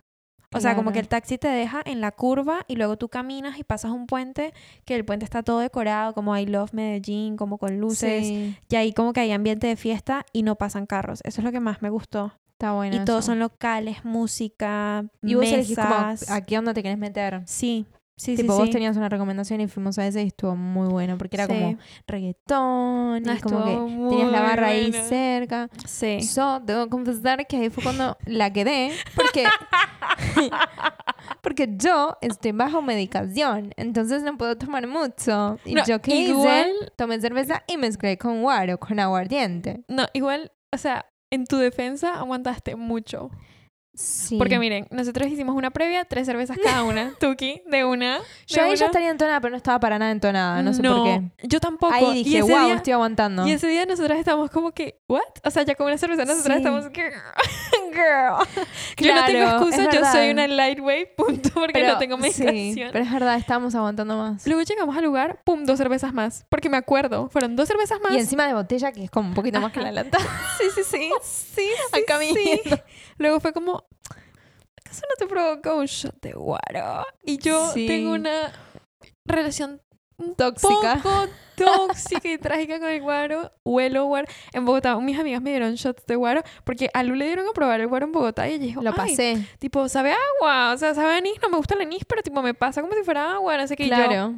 O sea, como que el taxi te deja en la curva y luego tú caminas y pasas un puente, que el puente está todo decorado, como I Love Medellín, como con luces. Sí, Y ahí como que hay ambiente de fiesta y no pasan carros. Eso es lo que más me gustó. está bueno. y todos son locales, música, Y vos como mesas. a qué onda te querés meter. Sí, Sí, tipo, sí, vos sí. tenías una recomendación y fuimos a ese y estuvo muy bueno porque era Sí. como reggaetón No, y como que tenías la barra ahí cerca. Sí. Yo debo confesar que ahí fue cuando la quedé porque porque yo estoy bajo medicación, entonces no puedo tomar mucho. Y No, yo qué igual- hice? Tomé cerveza y mezclé con guaro, con aguardiente. No, igual, o sea, en tu defensa aguantaste mucho. Sí. Porque miren, nosotros hicimos una previa, tres cervezas cada una. Tuki, de una. yo de ahí ya estaría entonada, pero no estaba para nada entonada, no sé por qué. Yo tampoco. Ahí Y dije, ese wow, día- estoy aguantando. Y ese día nosotras estábamos como que, ¿what? O sea, ya con una cerveza nosotras Sí. estamos, girl, yo no tengo excusa, yo soy una lightweight, punto, porque Pero- no tengo sí, medicación. pero es verdad, estábamos aguantando más. Luego llegamos al lugar, pum, dos cervezas más. Porque me acuerdo, fueron dos cervezas más. Y encima de botella, que es como un poquito más que la lata. Sí, sí, sí. Sí, sí, Acá sí. Luego fue como, ¿acaso no te provoca un shot de guaro? Y yo Sí. tengo una relación Tóxica. poco tóxica y trágica con el guaro. Huelo guaro. En Bogotá, mis amigas me dieron shots de guaro porque a Lu le dieron a probar el guaro en Bogotá y ella dijo, Lo "Ay, pasé. tipo, sabe agua, o sea, sabe anís, no me gusta el anís, pero tipo me pasa como si fuera agua, no sé qué. Y yo, Claro.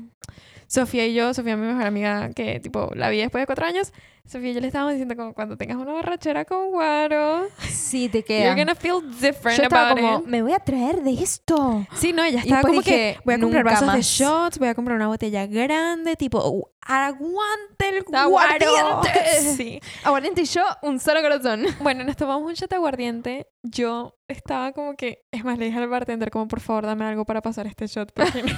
Sofía y yo, Sofía mi mejor amiga, que tipo la vi después de cuatro años, Sofía y yo le estábamos diciendo como cuando tengas una borrachera con guaro, Sí, te you're queda. gonna feel different Yo about como, it. me voy a traer de esto. Sí, no, ella estaba como dije, que voy a comprar vasos de más. shots, voy a comprar una botella grande, tipo, "Uh, aguante el guaro. Sí. Aguardiente y yo, un solo corazón. Bueno, nos tomamos un shot de aguardiente. Yo estaba como que, es más, le dije al bartender como, por favor, dame algo para pasar este shot. porque no-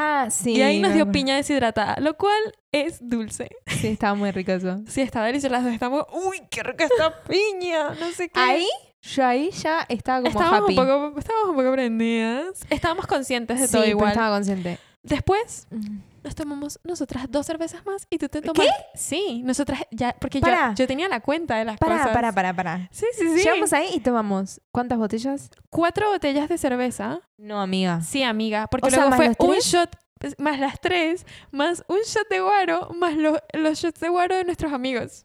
Ah, sí. y ahí nos dio piña deshidratada, lo cual es dulce. Sí, estaba muy rico eso. Sí, está delicioso. Las dos estamos, uy, qué rica esta piña. No sé qué. Ahí, yo ahí ya estaba como estábamos happy. un, poco, estábamos un poco prendidas. Estábamos conscientes de sí, todo pero igual. estaba consciente. Después Mm. Nos tomamos nosotras dos cervezas más y tú te tomas. Sí, nosotras ya, porque yo, Para. yo tenía la cuenta de las Para, cosas. para, para, para. Sí, sí, sí. Llegamos ahí y tomamos. ¿Cuántas botellas? Cuatro botellas de cerveza. No, amiga. Sí, amiga. Porque O sea, luego ¿más fue los un tres? shot, pues, más las tres, más un shot de guaro, más lo- los shots de guaro de nuestros amigos.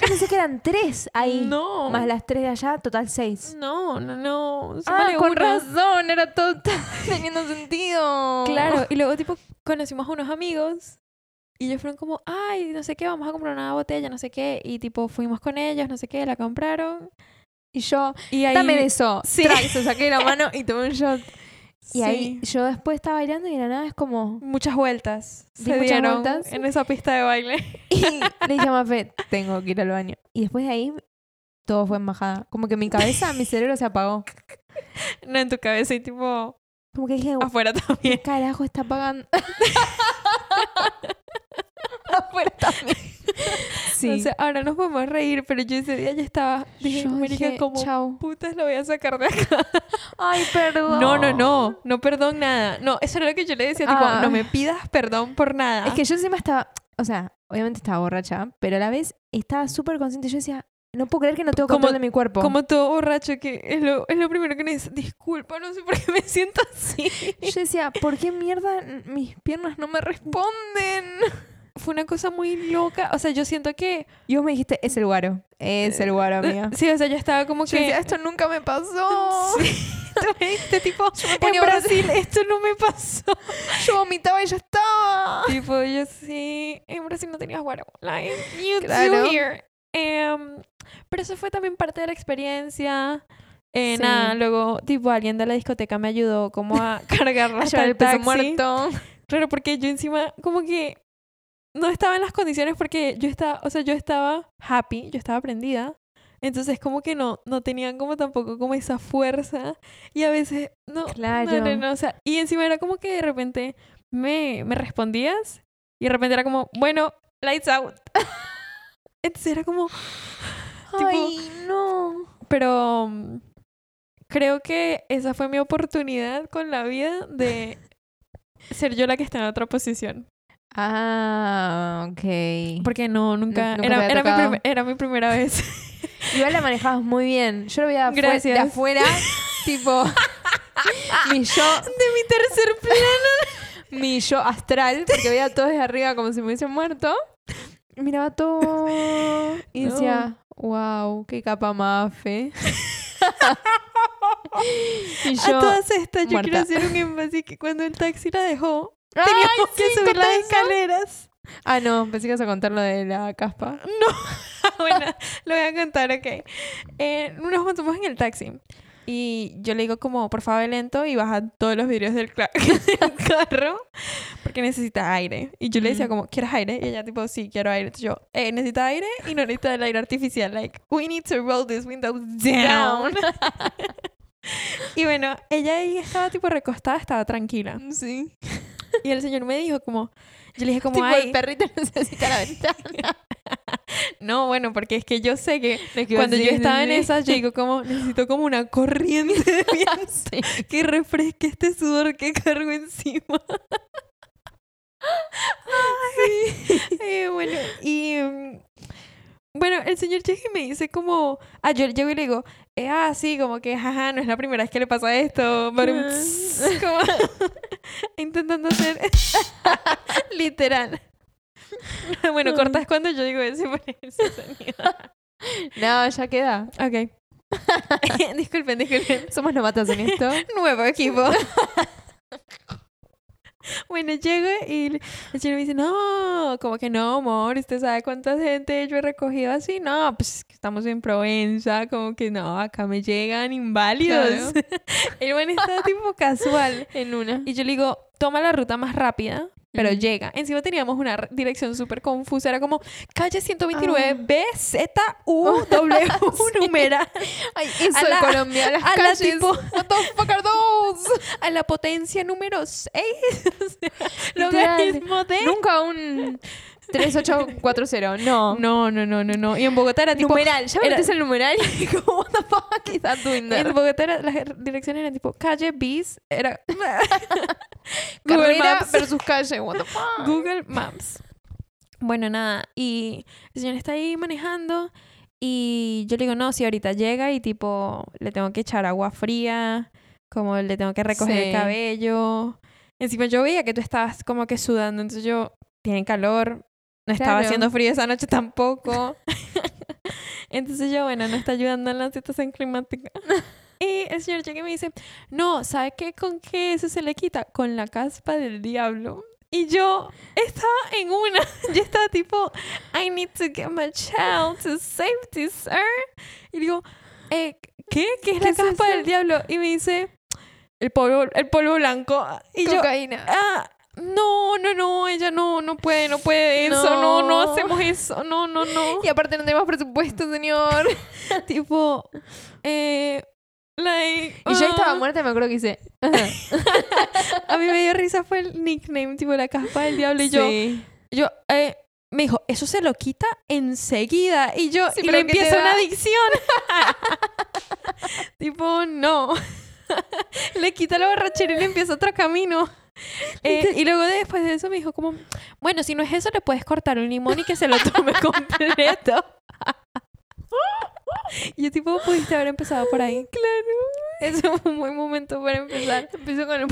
Yo pensé que eran tres ahí. No. Más las tres de allá, total seis. No, no, no. Ah, con una. razón, era todo teniendo sentido. Claro, y luego tipo conocimos a unos amigos y ellos fueron como, ay, no sé qué, vamos a comprar una botella, no sé qué, y tipo fuimos con ellos, no sé qué, la compraron Y yo, y ahí dame de eso. Sí. Traxo, saqué la mano y tomé un shot. Y Sí. ahí yo después estaba bailando y de la nada es como... muchas vueltas se muchas dieron vueltas. en esa pista de baile. Y le dije a Mafe, tengo que ir al baño. Y después de ahí, todo fue en bajada. Como que mi cabeza, mi cerebro se apagó. no en tu cabeza y tipo Como que dije, afuera ¿qué también. carajo está pagando? Afuera también. Sí. Sea, ahora nos podemos reír, pero yo ese día ya estaba, dije, Yo marica, dije, como chao. putas lo voy a sacar de acá. Ay, perdón. No, no, no, no perdón nada. No, eso era lo que yo le decía, tipo, Ah. no me pidas perdón por nada. Es que yo encima estaba, o sea, obviamente estaba borracha, pero a la vez estaba súper consciente. Yo decía, no puedo creer que no tengo Como- control de mi cuerpo. Como todo borracho que es lo, es lo primero que me dice, disculpa, no sé por qué me siento así. Yo decía, ¿por qué mierda mis piernas no me responden? Fue una cosa muy loca. O sea, yo siento que... Y vos me dijiste, es el guaro. Es el guaro, amiga. Sí, o sea, yo estaba como que... decía, esto nunca me pasó. Sí. Dijiste, tipo, en ponía. Brasil esto no me pasó. Yo vomitaba y ya estaba. tipo, yo sí, en Brasil no tenías guaro. Like, you Claro. do here. Em, pero eso fue también parte de la experiencia. Eh, Sí. Nada, luego, tipo, alguien de la discoteca me ayudó como a cargarla A llevar el peso taxi. muerto. Claro, porque yo encima como que no estaba en las condiciones porque yo estaba, o sea, yo estaba happy, yo estaba prendida. Entonces como que no, no tenían como tampoco como esa fuerza. Y a veces, no, Claro. no, no, no, o sea, y encima era como que de repente me, me respondías y de repente era como, bueno, lights out. Entonces era como, Tipo- Ay, no. pero mm, creo que esa fue mi oportunidad con la vida de ser yo la que está en otra posición. Ah, ok. Porque no, nunca. era, mi era primera vez. Igual la manejabas muy bien. Yo lo veía de afuera, tipo, mi yo, de mi tercer plano. mi yo astral, porque veía todo desde arriba como si me hubiese muerto. Miraba todo y No. decía, wow, qué capa mafe. Y A todas estas, yo quiero hacer un énfasis que cuando el taxi la dejó, ¡Ay, teníamos que sí, subir contá las escaleras. Ah, no, pensé que ibas a contar lo de la caspa. bueno, lo voy a contar, ok. Eh, nos montamos en el taxi. Y yo le digo como, por favor, lento y baja todos los vidrios del, del carro porque necesita aire. Y yo le decía Mm. como, ¿quieres aire? Y ella tipo, sí, quiero aire. Entonces yo, eh, necesita aire y no necesita el aire artificial. Like, we need to roll this window down. y bueno, ella ahí estaba tipo recostada, estaba tranquila. Sí. Y el señor me dijo como, yo le dije como, Tipo, ay, el perrito necesita la ventana. no, bueno, porque es que yo sé que Cuando yo estaba en sí. esas, yo digo como, necesito como una corriente de viento Sí. que refresque este sudor que cargo encima. Ay, eh, bueno, y mm, bueno, el señor llega y me dice como, ah, yo llego y le digo, eh, ah, sí, como que, jaja, no es la primera vez que le pasa esto, pero como intentando hacer literal. bueno, cortas cuando yo digo pones ese sonido. No, ya queda. Ok. disculpen, disculpen. Somos novatos en esto. Nuevo equipo. bueno, llego y el señor me dice, no, como que no, amor, ¿usted sabe cuánta gente yo he recogido así? No, pues estamos en Provenza, como que no, acá me llegan inválidos. el buen está tipo casual. En una. Y yo le digo, toma la ruta más rápida, pero llega. Encima teníamos una dirección súper confusa, era como calle 129 B, Z, U, W, numeral. Ay, eso A de la- Colombia, las a la calles. tipo- What the a la potencia número 6. Literal. Logaritmo de... Nunca un 3840, no. No, no, no, no, no. Y en Bogotá era tipo... numeral, ya era- el numeral y como, what the fuck is that doing there? En Bogotá era- las direcciones eran tipo calle bis, era Google Maps. versus calle, what the fuck. Google Maps. Bueno, nada, y el señor está ahí manejando y yo le digo, no, si ahorita llega y tipo le tengo que echar agua fría, como le tengo que recoger Sí. el cabello. Encima yo veía que tú estabas como que sudando, entonces yo, tiene calor, no estaba Claro. haciendo frío esa noche tampoco. entonces yo, bueno, no está ayudando en la situación climática. Y el señor llega y me dice, no, ¿sabe qué? ¿Con qué eso se le quita? Con la caspa del diablo. Y yo estaba en una, yo estaba tipo, I need to get my child to safety, sir. Y digo, eh, ¿qué? ¿Qué es ¿Qué la es caspa eso? del diablo? Y me dice, el polvo, el polvo blanco. Y yo, Cocaína. ah, no, no, no, ella no, no puede, no puede eso, no, no, No. hacemos eso, no, no, no. Y aparte no tenemos presupuesto, señor. tipo, eh, like, Y yo estaba ah. muerta me acuerdo que hice. A mí me dio risa fue el nickname, tipo la caspa del diablo. Y yo, Sí. yo, eh, me dijo, eso se lo quita enseguida. Y yo, Sí, y me ¿qué te empieza una adicción. tipo, no. le quita la borrachera y le empieza otro camino. Eh, y luego después de eso me dijo como, bueno, si no es eso, le puedes cortar un limón y que se lo tome completo. y yo tipo, pudiste haber empezado por ahí. Claro. Eso fue un buen momento para empezar. Empezó con el.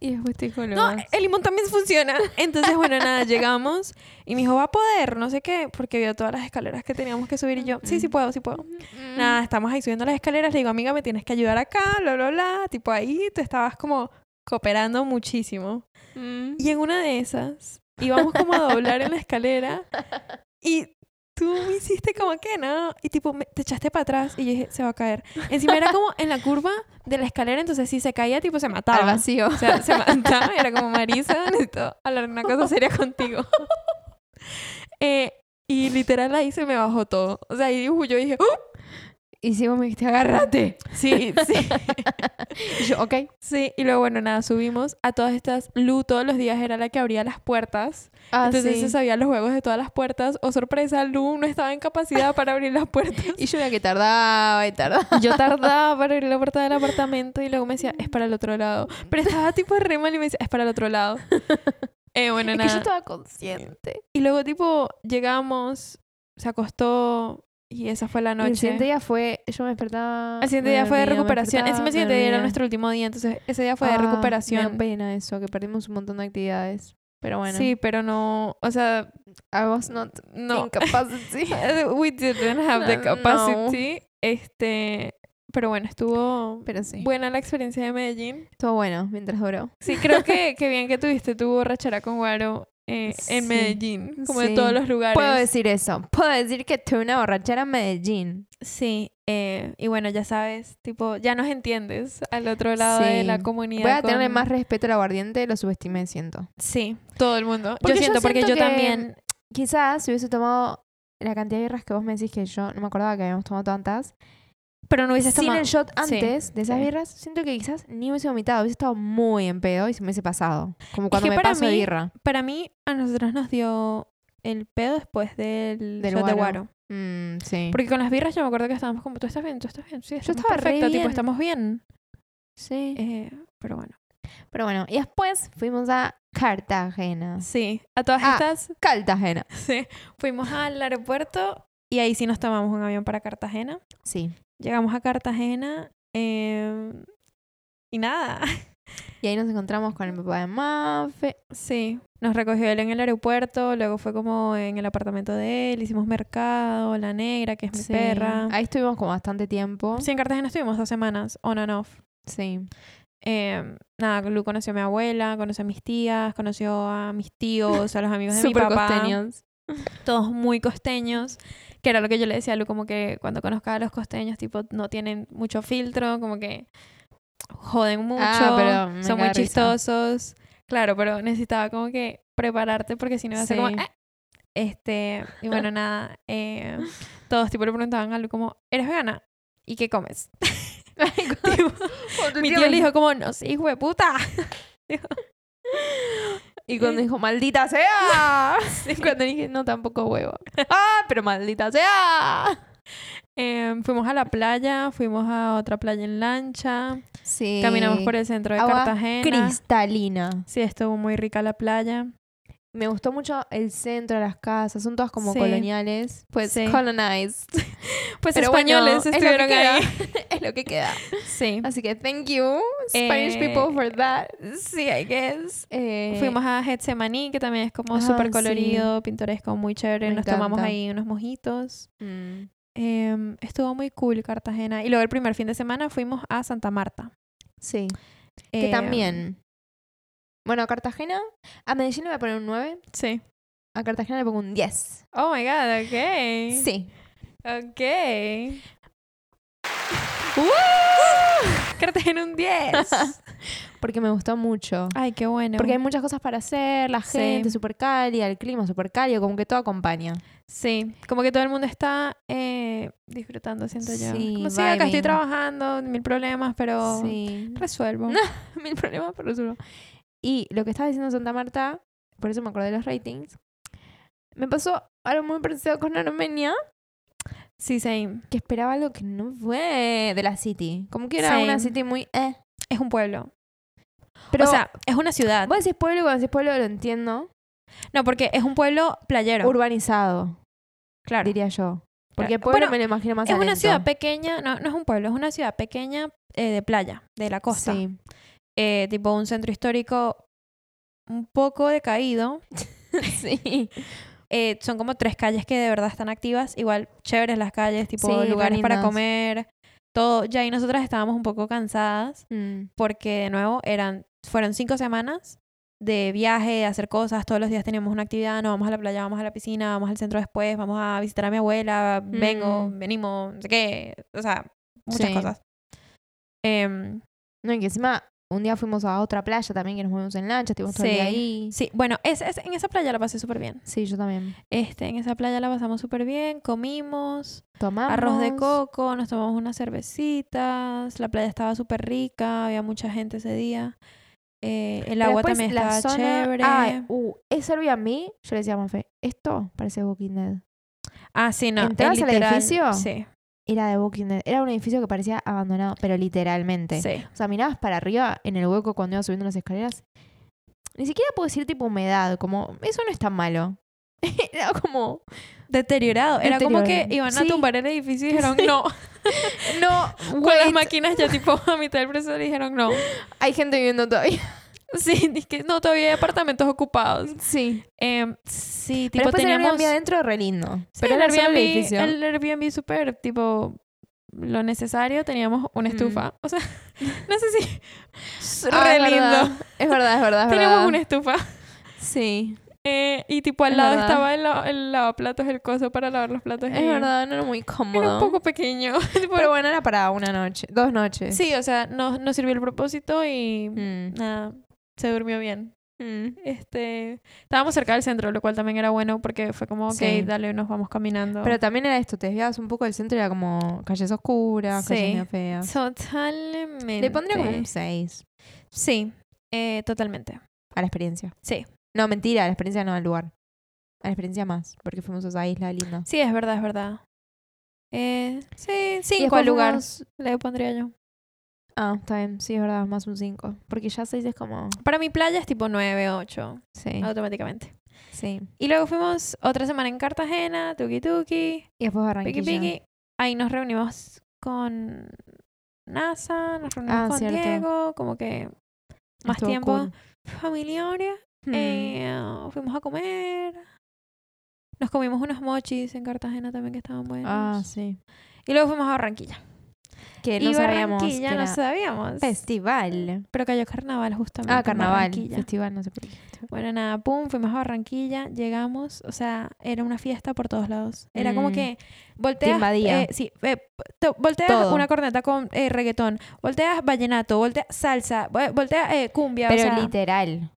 Y después te dijo No, más. el limón también funciona. Entonces, bueno, nada, llegamos y me dijo, va a poder, no sé qué, porque vio todas las escaleras que teníamos que subir y yo, sí, sí puedo, sí puedo. Mm. Nada, estamos ahí subiendo las escaleras, le digo, amiga, me tienes que ayudar acá, bla, bla, bla. Tipo ahí, tú estabas como cooperando muchísimo. Mm. Y en una de esas, íbamos como a doblar en la escalera y tú me hiciste como que no. Y tipo, me- te echaste para atrás y yo dije, se va a caer. Encima era como en la curva de la escalera, entonces si se caía, tipo, se mataba. Al vacío. O sea, se mataba, era como Marisa, necesito hablar una cosa seria contigo. Eh, y literal ahí se me bajó todo. O sea, ahí yo dije, ¡Oh! Y si vos me dijiste, agárrate. sí, sí. Y yo, ok. Sí, y luego bueno, nada, subimos a todas estas. Lu todos los días era la que abría las puertas. Ah, Entonces sí. se sabía los juegos de todas las puertas. O sorpresa, Lu no estaba en capacidad para abrir las puertas. Y yo veía que tardaba y tardaba. Yo tardaba para abrir la puerta del apartamento y luego me decía, es para el otro lado. Pero estaba tipo re mal y me decía, es para el otro lado. Eh, bueno, Es que nada. yo estaba consciente. Y luego, tipo, llegamos, se acostó y esa fue la Y noche. el siguiente día fue, yo me despertaba. El siguiente me día fue de me recuperación. Encima el siguiente me día era nuestro último día, entonces ese día fue de Ah, Me recuperación. da pena eso, que perdimos un montón de actividades. Pero bueno. Sí, pero no, o sea, I was not no. incapacity. We didn't have the No. capacity. Este, Pero bueno, estuvo Pero sí. buena la experiencia de Medellín. Estuvo bueno mientras duró. Sí, creo que, que bien que tuviste tu borrachera con Guaro eh, en Medellín, como sí. en todos los lugares. Puedo decir eso. Puedo decir que tuve una borrachera en Medellín. Sí, eh, y bueno, ya sabes, tipo, ya nos entiendes al otro lado de la comunidad. Voy a tenerle con- más respeto al aguardiente, lo subestimé, siento. Sí, todo el mundo. Porque yo yo siento, porque siento yo también... Quizás si hubiese tomado la cantidad de birras que vos me decís que yo no me acordaba que habíamos tomado tantas. Pero no hubieses Sin el shot Sí, antes de esas sí. birras, siento que quizás ni hubiese vomitado, hubiese estado muy en pedo y se me hubiese pasado. Como cuando que me paso de mí- birra. Para mí, a nosotros nos dio el pedo después del, Del shot de guaro. Mm, sí. Porque con las birras yo me acuerdo que estábamos como, tú estás bien, tú estás bien. Sí, estamos estaba perfecto, tipo, estamos bien. sí. Eh, pero bueno. Pero bueno, y después fuimos a Cartagena. Sí, a todas Ah. estas, Cartagena. sí, fuimos al aeropuerto y ahí sí nos tomamos un avión para Cartagena. Sí. Llegamos a Cartagena eh, y nada, Y ahí nos encontramos con el papá de Mafe. sí, nos recogió él en el aeropuerto, luego fue como en el apartamento de él, hicimos mercado, la negra, que es mi Sí. perra. Ahí estuvimos como bastante tiempo. Sí, en Cartagena estuvimos dos semanas, on and off. Sí. Eh, nada, Lu conoció a mi abuela, conoció a mis tías, conoció a mis tíos, a los amigos de mi papá. costeños. Todos muy costeños, que era lo que yo le decía a Lu, como que cuando conozca a los costeños, tipo, no tienen mucho filtro, como que joden mucho, Ah, pero me son muy risa. chistosos. Claro, pero necesitaba como que prepararte porque si no iba a ser como... Sí. "Eh". Este, y bueno, nada, eh, todos tipo le preguntaban a Lu como, ¿eres vegana? ¿Y qué comes? Tipo, mi tío le dijo como, no sé, hijo de puta. Y cuando dijo, maldita sea. Cuando dije, no, tampoco huevo. Ah, pero maldita sea. Em, fuimos a la playa, fuimos a otra playa en lancha, Sí. caminamos por el centro de Agua Cartagena. Cristalina. Sí, estuvo muy rica la playa. Me gustó mucho el centro de las casas. Son todas como Sí. coloniales. Pues Sí. colonized. Pues Pero españoles estuvieron ahí. es lo que queda. Sí. Así que thank you, Spanish Eh, people, for that. Sí, I guess. Eh, Fuimos a Getsemaní, que también es como ah, súper sí. colorido, pintoresco, muy chévere. Me Nos tomamos ahí unos mojitos. mm, Em, estuvo muy cool Cartagena. Y luego el primer fin de semana fuimos a Santa Marta. sí. Que Em, también. Bueno, a Cartagena. A Medellín le voy a poner un 9. Sí. A Cartagena le pongo un 10. Oh my god, ok. Sí. Ok. Cartagena un 10. Porque me gustó mucho. Ay, qué bueno. Porque hay muchas cosas para hacer, la Sí. gente súper cálida, el clima súper cálido, como que todo acompaña. Sí, como que todo el mundo está eh, disfrutando, siento yo. Sí, como sí, acá estoy trabajando, mil problemas, pero Sí. resuelvo. Mil problemas, pero solo. Y lo que estaba diciendo Santa Marta, por eso me acordé de los ratings, me pasó algo muy parecido con Armenia, Sí, same. que esperaba algo que no fue de la City. Como que era una Same. City muy... Eh. Es un pueblo. Pero, o sea, es una ciudad. vos decís pueblo y cuando decís pueblo lo entiendo. No, porque es un pueblo playero. Urbanizado, claro. diría yo. Porque pueblo Bueno, me lo imagino más Es una alento. ciudad pequeña, no, no es un pueblo, es una ciudad pequeña eh, de playa, de la costa. Sí. Eh, tipo un centro histórico un poco decaído. sí. Eh, son como tres calles que de verdad están activas. Igual chéveres las calles, tipo Sí, lugares para comer. Todo. Ya ahí nosotras estábamos un poco cansadas Mm. porque de nuevo eran, fueron cinco semanas de viaje, de hacer cosas. Todos los días teníamos una actividad. Nos vamos a la playa, vamos a la piscina, vamos al centro después, vamos a visitar a mi abuela, vengo, Mm. venimos, no sé qué. O sea, muchas Sí. cosas. Em, No, y que encima un día fuimos a otra playa también que nos movimos en lancha, estuvimos todo el día ahí. sí, bueno, es, es- en esa playa la pasé súper bien. Sí, yo también. Este, en esa playa la pasamos súper bien, comimos, Tomamos. arroz de coco, nos tomamos unas cervecitas, la playa estaba súper rica, había mucha gente ese día. Eh, el Pero agua también estaba zona- chévere. Ay, uh, ese Airbnb, yo le decía a Mafe, esto parece Walking Dead. ah, sí, no. ¿entrabas el al edificio? Sí, Era de Walking Dead. Era un edificio que parecía abandonado, pero literalmente. sí. O sea, mirabas para arriba en el hueco cuando ibas subiendo las escaleras. Ni siquiera puedo decir tipo humedad, como, eso no es tan malo. Era como, Deteriorado. Era como que iban a Sí. tumbar el edificio y dijeron no. no, Con las máquinas ya tipo a mitad del proceso dijeron no. hay gente viviendo todavía. Sí, que no, todavía hay apartamentos ocupados. Sí. Em, sí, tipo Pero teníamos... el Airbnb adentro re lindo. Sí, pero el era Airbnb, el Airbnb súper, tipo, lo necesario. Teníamos una Mm. estufa. O sea, no sé si... Ah, Re es lindo. verdad. Es verdad, es verdad, es Teníamos verdad. una estufa. Sí. Eh, y tipo al Es lado verdad. estaba el, la- el lavaplatos, el coso para lavar los platos. Es verdad, no era muy Era cómodo. un poco pequeño. Pero bueno, era para una noche, dos noches. sí, o sea, nos, nos sirvió el propósito y Mm. nada, se durmió bien. Mm. Este, estábamos cerca del centro, lo cual también era bueno porque fue como, ok, Sí. dale, nos vamos caminando. Pero también era esto, te desviabas un poco del centro, era como calles oscuras, Sí. calles feas. Totalmente. Le pondría como un 6 Sí, eh, totalmente. a la experiencia. Sí. No, mentira, a la experiencia no al lugar. A la experiencia más, porque fuimos a esa isla linda. Sí, es verdad, es verdad. Eh, sí, cinco al lugar. fuimos- Le pondría yo. Ah, está bien, sí, es verdad, más un 5. Porque ya 6 es como... Para mi playa es tipo 9, 8, Sí, automáticamente. sí. Y luego fuimos otra semana en Cartagena, Tuki Tuki, Y después Piki Barranquilla. Piki. Ahí nos reunimos con NASA, nos reunimos Ah, con cierto. Diego, como que más Estuvo tiempo cool. familiares. Mm. Eh, fuimos a comer. Nos comimos unos mochis en Cartagena también que estaban buenos. Ah, sí. Y luego fuimos a Barranquilla. Que y no sabíamos no sabíamos. festival. Pero cayó carnaval justamente. Ah, carnaval. Festival, no sé por qué. Bueno, nada, pum, fuimos a Barranquilla, llegamos, o sea, era una fiesta por todos lados. Era como Mm. que volteas, eh, sí, eh, volteas Todo. una corneta con eh, reggaetón, volteas vallenato, volteas salsa, vo- volteas eh, cumbia, Pero o sea, literal.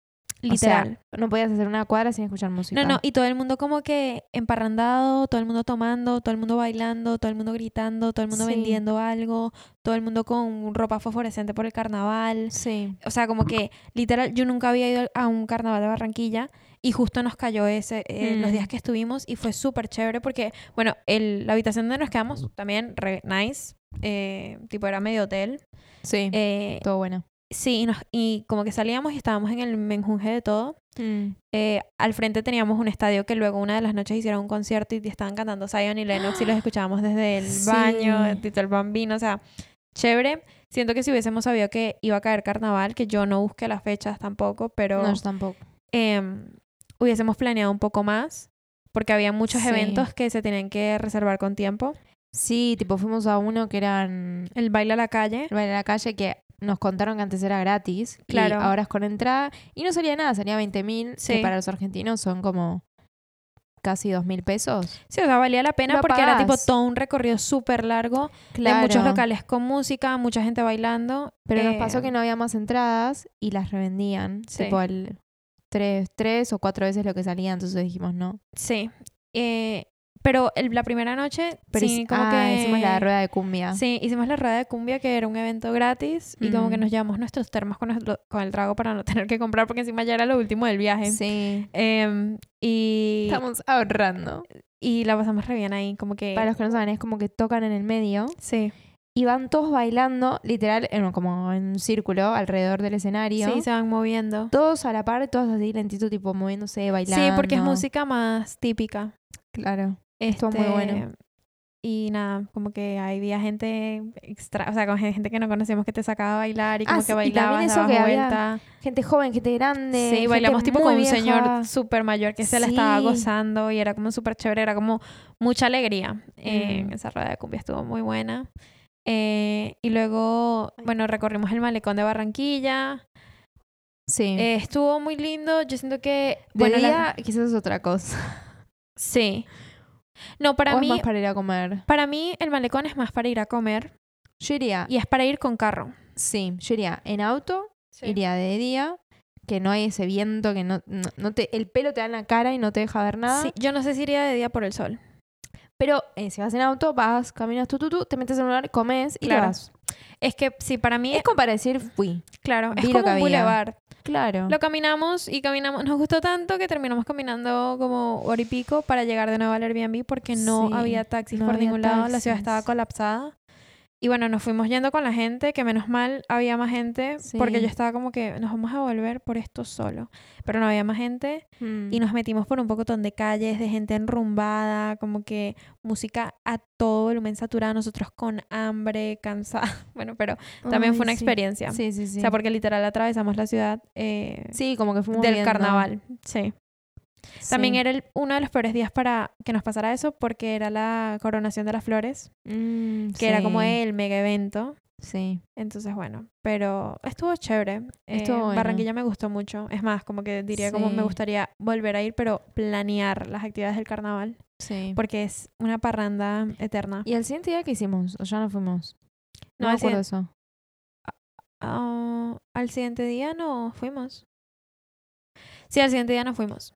Literal. O sea, no podías hacer una cuadra sin escuchar música. no, no, y todo el mundo como que emparrandado, todo el mundo tomando, todo el mundo bailando, todo el mundo gritando, todo el mundo Sí. vendiendo algo, todo el mundo con ropa fosforescente por el carnaval. Sí. O sea, como que literal, yo nunca había ido a un carnaval de Barranquilla y justo nos cayó ese eh, los Mm. días que estuvimos y fue súper chévere porque, bueno, el, la habitación donde nos quedamos también re nice, eh, tipo era medio hotel. Sí. Eh, Todo bueno. Sí, y, nos- y como que salíamos y estábamos en el menjunje de todo. Eh, al frente teníamos un estadio que luego una de las noches hicieron un concierto y estaban cantando Zion y Lennox y los escuchábamos desde el Sí. baño, Tito el Bambino, o sea, chévere. Siento que si hubiésemos sabido que iba a caer carnaval, que yo no busqué las fechas tampoco, pero No, tampoco. em, hubiésemos planeado un poco más, porque había muchos Sí. eventos que se tenían que reservar con tiempo. Sí, tipo fuimos a uno que eran El baile a la calle. el baile a la calle que nos contaron que antes era gratis. Claro. Y ahora es con entrada. Y no salía nada, salía 20 mil. Sí. Que para los argentinos son como casi 2 mil pesos. Sí, o sea, valía la pena Lo porque era tipo todo un recorrido súper largo Claro. de muchos locales con música, mucha gente bailando. Pero nos Eh, pasó que no había más entradas y las revendían. Sí. Tipo el tres, tres o cuatro veces lo que salía. Entonces dijimos no. Sí. Eh, pero el- la primera noche, Pero sí, hic- como ah, que... hicimos la rueda de cumbia. Sí, hicimos la rueda de cumbia, que era un evento gratis, y como que Mm. nos llevamos nuestros termos con, nuestro- con el trago para no tener que comprar, porque encima ya era lo último del viaje. Sí. Em, y, Estamos ahorrando. y la pasamos re bien ahí, como que... Para los que no saben, es como que tocan en el medio Sí, y van todos bailando, literal, en, como en un círculo alrededor del escenario. sí, se van moviendo. Todos a la par, todos así lentito, tipo moviéndose, bailando. Sí, porque es música más típica. Claro. Estuvo muy Este, bueno. Y nada, como que había gente extra, o sea, con gente que no conocíamos que te sacaba a bailar y como Ah, que sí, bailaba, había vuelta. Gente joven, gente grande. Sí, gente bailamos tipo con un vieja. señor súper mayor que se la estaba Sí. gozando y era como súper chévere, era como mucha alegría. En Mm. esa rueda de cumbia estuvo muy buena. Eh, y luego, bueno, recorrimos el malecón de Barranquilla. Sí. Eh, estuvo muy lindo. Yo siento que. de bueno, la- día quizás es otra cosa. Sí. No, para o mí, es más para ir a comer. para mí el malecón es más para ir a comer Yo iría, y es para ir con carro. sí, yo iría en auto, iría de día, que no hay ese viento, que no, no, no te, el pelo te da en la cara y no te deja ver nada. Sí, yo no sé si iría de día por el sol. Pero eh, si vas en auto, vas, caminas tú, tú, tú, te metes en un lugar, comes y te Claro. vas. Es que sí, para mí, Es como para decir fui. claro, es como un había. bulevar. Claro. Lo caminamos y caminamos. Nos gustó tanto que terminamos caminando como hora y pico para llegar de nuevo al Airbnb porque no Sí, había taxis no por había ningún lado. La ciudad estaba colapsada. Y bueno, nos fuimos yendo con la gente, que menos mal había más gente, porque yo estaba como que nos vamos a volver por esto solo. Pero no había más gente Mm. y nos metimos por un pocotón de calles, de gente enrumbada, como que música a todo volumen saturada, nosotros con hambre, cansados. Bueno, pero también Ay, fue una sí. experiencia. Sí, sí, sí. O sea, porque literal atravesamos la ciudad eh, sí, como que fuimos del viendo. carnaval. Sí. También Sí. era el- uno de los peores días para que nos pasara eso porque era la coronación de las flores, Mm, que era como sí, el mega evento. Sí. Entonces, bueno, pero estuvo chévere. Eh, Estuvo bueno. Barranquilla me gustó mucho. Es más, como que diría como me Sí. gustaría volver a ir, pero planear las actividades del carnaval. Sí. Porque es una parranda eterna. ¿Y el siguiente día qué hicimos? ¿O ya no fuimos? No, No, me acuerdo eso. Ah, al siguiente día no fuimos. Sí, al siguiente día no fuimos.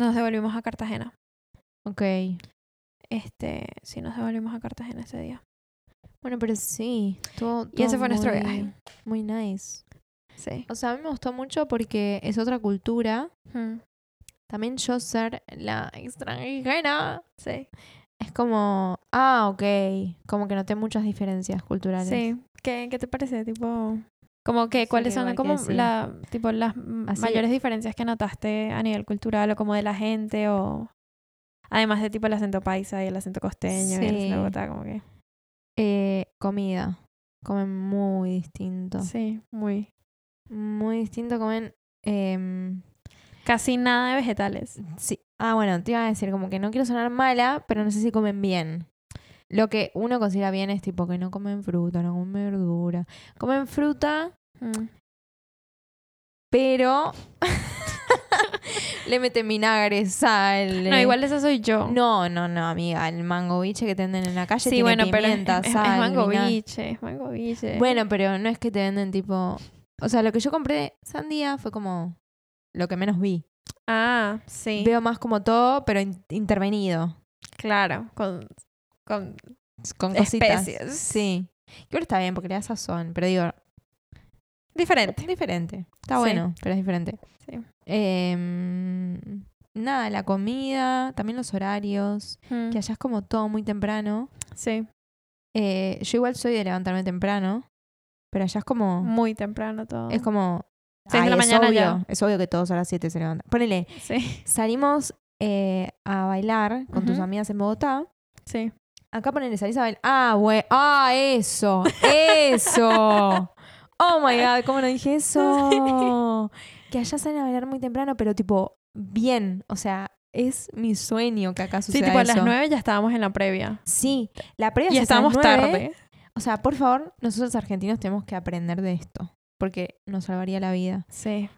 Nos devolvimos a Cartagena. Ok. Este, sí, nos devolvimos a Cartagena ese día. Bueno, pero sí. Estuvo Y ese todo fue nuestro muy- viaje. Muy nice. Sí. O sea, a mí me gustó mucho porque es otra cultura. Hmm, También yo ser la extranjera Sí. es como, ah, ok. Como que noté muchas diferencias culturales. Sí. ¿Qué, qué te parece? Tipo, como que, Sí, ¿cuáles son como sí. la, tipo, las Así- mayores diferencias que notaste a nivel cultural o como de la gente o además de tipo el acento paisa y el acento costeño y el acento Sí. de Bogotá, como que Eh, comida. Comen muy distinto. sí, muy Muy distinto. Comen. em, casi nada de vegetales. sí. Ah, bueno, te iba a decir como que no quiero sonar mala, pero no sé si comen bien. Lo que uno considera bien es tipo que no comen fruta, no comen verdura. Comen fruta, Mm. pero le meten vinagre, sal. No, eh, igual esa soy yo. No, no, no, amiga. El mango biche que te venden en la calle sí, tiene bueno, pero es, pimienta, es- es sal, mango biche, es mango biche. Bueno, pero no es que te venden tipo... O sea, lo que yo compré sandía fue como lo que menos vi. ah, sí. Veo más como todo, pero in- intervenido. Claro, con con Con cositas. Especies. Sí. Igual está bien porque le da sazón, pero digo, diferente. es diferente. Está Sí. bueno, pero es diferente. Sí. Em, nada, la comida, también los horarios, Mm, que allá es como todo muy temprano. Sí, Eh, yo igual soy de levantarme temprano, pero allá es como... muy temprano todo. Es como... Seis de la es obvio, ya. Es obvio que todos a las 7 se levantan. Ponele, Sí, salimos eh, a bailar con tus amigas en Bogotá. sí. Acá ponele, salís a bailar. Ah, güey. Ah, eso. Eso. Oh my god, ¿cómo no dije eso? que allá salen a bailar muy temprano, pero tipo, bien. O sea, es mi sueño que acá Sí, suceda tipo a eso. las nueve ya estábamos en la previa. Sí, la previa Y a las estábamos tarde. O sea, por favor, nosotros argentinos tenemos que aprender de esto. Porque nos salvaría la vida. Sí.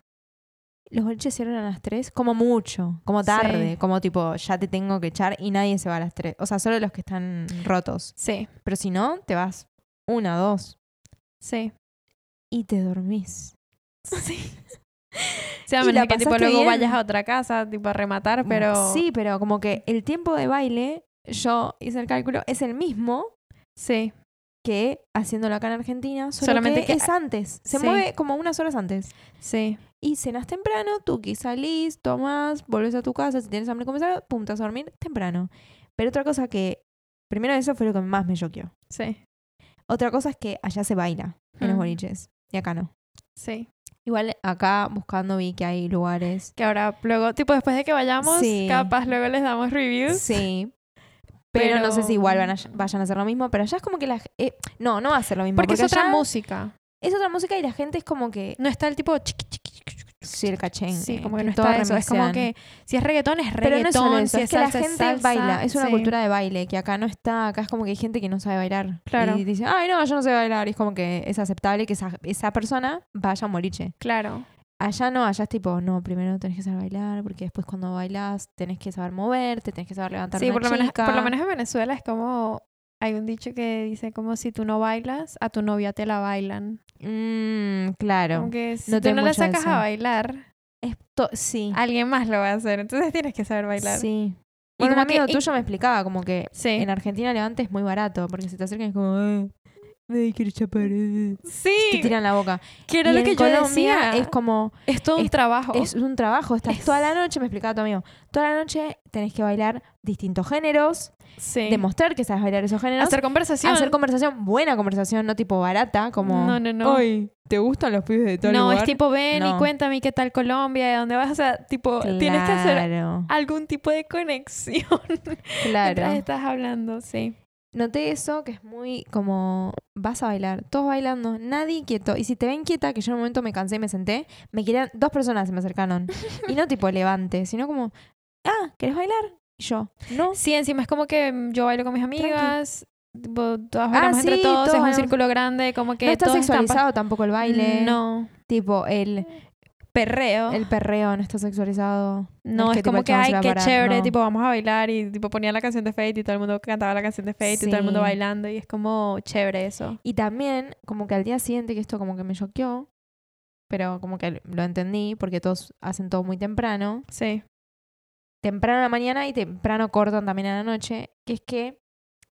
Los boliches cierran a las 3, como mucho, como tarde, Sí. como tipo, ya te tengo que echar y nadie se va a las 3. O sea, solo los que están rotos. Sí, Pero si no, te vas una, dos sí. y te dormís. Sí. Sí, a Y menos que tipo luego bien. vayas a otra casa, tipo a rematar, pero... Sí, pero como que el tiempo de baile, yo hice el cálculo, es el mismo Sí, que haciéndolo acá en Argentina, solo Solamente que, que- es antes. Se sí. mueve como unas horas antes. sí. Y cenas temprano, tú que salís, tomás, volvés a tu casa, si tienes hambre comes algo, vas a dormir temprano. Pero otra cosa que, primero eso fue lo que más me choqueó. Sí, Otra cosa es que allá se baila en los Mm. boliches y acá no. sí. Igual acá buscando vi que hay lugares. Que ahora luego, tipo después de que vayamos, Sí. capaz luego les damos reviews. Sí. Pero, no sé si igual van a- Pero- vayan a hacer lo mismo, pero allá es como que la... eh, no, no va a ser lo mismo. Porque, es otra música. Es otra música y la gente es como que... No está el tipo chiqui, chiqui, Sí, el cachengue. Sí, como que no está eso. Es como que si es reggaetón, es Pero reggaetón. no es solo eso, si es que la salsa, gente salsa. baila. Es una Sí. cultura de baile que acá no está. Acá es como que hay gente que no sabe bailar. Claro. Y dice, ay, no, yo no sé bailar. Y es como que es aceptable que esa, esa persona vaya a un boliche. Claro. Allá no, allá es tipo, no, primero tenés que saber bailar, porque después cuando bailas tenés que saber moverte, tenés que saber levantar Sí, una por lo, menos, por lo menos en Venezuela es como... Hay un dicho que dice como si tú no bailas, a tu novia te la bailan. Mm, claro. Como que si no tú no la sacas a bailar, Esto, sí. alguien más lo va a hacer. Entonces tienes que saber bailar. Sí. Y Y un que- amigo y- tuyo me explicaba como que Sí. en Argentina levante es muy barato, porque se te acercan es como, eh, quiero chapar, eh". te Sí, tiran la boca. que era y lo en que yo decía. es como, Es todo un es- trabajo. es un trabajo, estás Es- toda la noche, me explicaba tu amigo, toda la noche tenés que bailar distintos géneros, sí. demostrar que sabes bailar esos géneros, Hacer conversación. hacer conversación, buena conversación, no tipo barata, como, No, no, no. "Ay, ¿te gustan los pibes de tal no, lugar? es tipo, ven y No. cuéntame qué tal Colombia, de dónde vas. O sea, tipo, tienes que hacer Claro, algún tipo de conexión claro. mientras estás hablando, sí. Noté eso, que es muy como, vas a bailar, todos bailando, nadie quieto. Y si te ven quieta, que yo en un momento me cansé y me senté, me querían, dos personas se me acercaron. y no tipo levante, sino como, ah, ¿querés bailar? Y yo, no. Sí, encima es como que mm, yo bailo con mis amigas, tipo, todas Ah, bailamos entre sí, todos, todos es un círculo grande, como que no está están sexualizado tampoco el baile. No. Tipo, el, Perreo. el perreo no está sexualizado. No, es, como que, ay, a qué chévere, no. tipo, vamos a bailar y tipo ponía la canción de Fate y todo el mundo cantaba la canción de Fate y todo el mundo bailando y es como chévere eso. Y también, como que al día siguiente, que esto como que me choqueó, pero como que lo entendí, porque todos hacen todo muy temprano. Sí. Temprano en la mañana y temprano cortan también en la noche, que es que,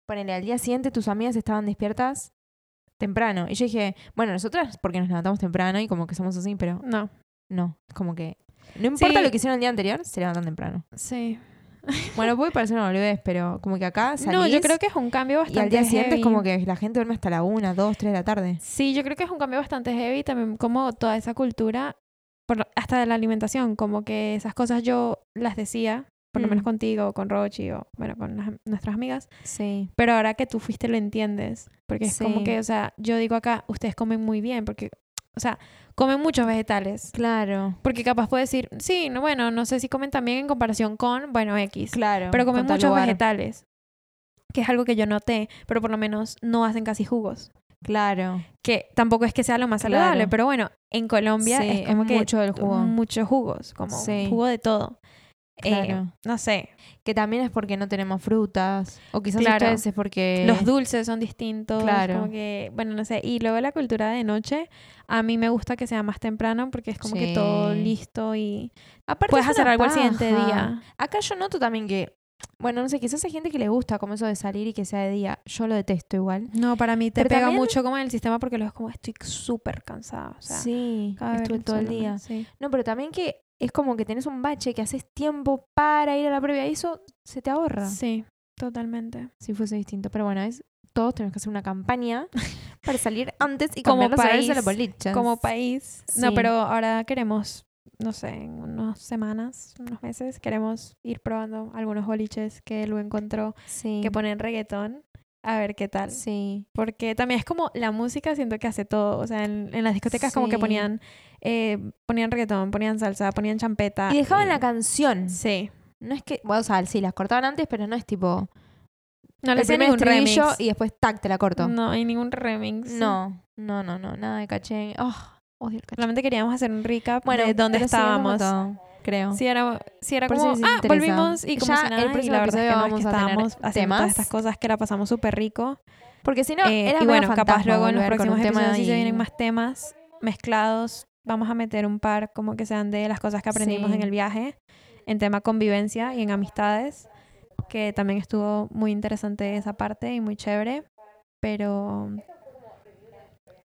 ponele, al día siguiente tus amigas estaban despiertas temprano. Y yo dije, bueno, nosotras porque nos levantamos temprano y como que somos así, pero No. No, como que... No importa Sí. lo que hicieron el día anterior, se levantan temprano. Sí. Bueno, puede parecer una boludez, pero como que acá salís No, yo creo que es un cambio y bastante al día siguiente es como que la gente duerme hasta la una, dos, tres de la tarde. Sí, yo creo que es un cambio bastante heavy también como toda esa cultura, por, hasta de la alimentación, como que esas cosas yo las decía, por lo menos Mm. contigo, con Rochi o bueno, con las- nuestras amigas, Sí. pero ahora que tú fuiste lo entiendes, porque es como Sí. que, o sea, yo digo acá, ustedes comen muy bien, porque, o sea, comen muchos vegetales. Claro. Porque capaz puedo decir, sí, no, bueno, no sé si comen también en comparación con, bueno, X. Claro. pero comen muchos lugar. vegetales. Que es algo que yo noté, pero por lo menos no hacen casi jugos. Claro. Que tampoco es que sea lo más Claro. saludable, pero bueno, en Colombia Sí, es como es que mucho del jugo. muchos jugos, como Sí. jugo de todo. Eh, no sé, que también es porque no tenemos frutas. O quizás Claro. es porque. los dulces son distintos, claro. como que, bueno, no sé, y luego la cultura de noche, a mí me gusta que sea más temprano porque es como que todo listo y Aparte puedes es hacer algo el siguiente paja. día. Acá yo noto también que. Bueno, no sé, quizás hay gente que le gusta como eso de salir y que sea de día. Yo lo detesto igual. No, para mí te Pero pega también- mucho como en el sistema porque luego es como estoy súper cansada, o sea, sí, estuve todo el día. sí. No, pero también que es como que tenés un bache que haces tiempo para ir a la previa y eso se te ahorra. Sí, totalmente. Si fuese distinto. Pero bueno, es todos tenemos que hacer una campaña para salir antes y Como país, boliches. Como país. No, Sí. pero ahora queremos, no sé, en unas semanas, unos meses, queremos ir probando algunos boliches que lo encontró Sí. que ponen reggaetón. A ver qué tal. Sí. Porque también es como la música, siento que hace todo. O sea, en, en las discotecas como que Sí. ponían, eh, ponían reggaetón, ponían salsa, ponían champeta. Y dejaban la canción. Sí. No es que, bueno, o sea, sí, las cortaban antes, pero no es tipo No le hacían ningún remix. y después tac, te la corto. No hay ningún remix. No, no, no, no, nada de caché. Oh, odio el caché. Solamente queríamos hacer un recap de dónde estábamos. todo, creo. Si era, sí era Por si como, ah, volvimos y como Ya si nada, el y próximo la verdad es que episodio no, es que vamos tener estábamos haciendo temas. todas estas cosas que la pasamos súper rico. Porque si no, Eh, era y bueno, capaz luego en los próximos un episodios si se y- vienen más temas mezclados, vamos a meter un par como que sean de las cosas que aprendimos Sí. en el viaje, en tema convivencia y en amistades, que también estuvo muy interesante esa parte y muy chévere. Pero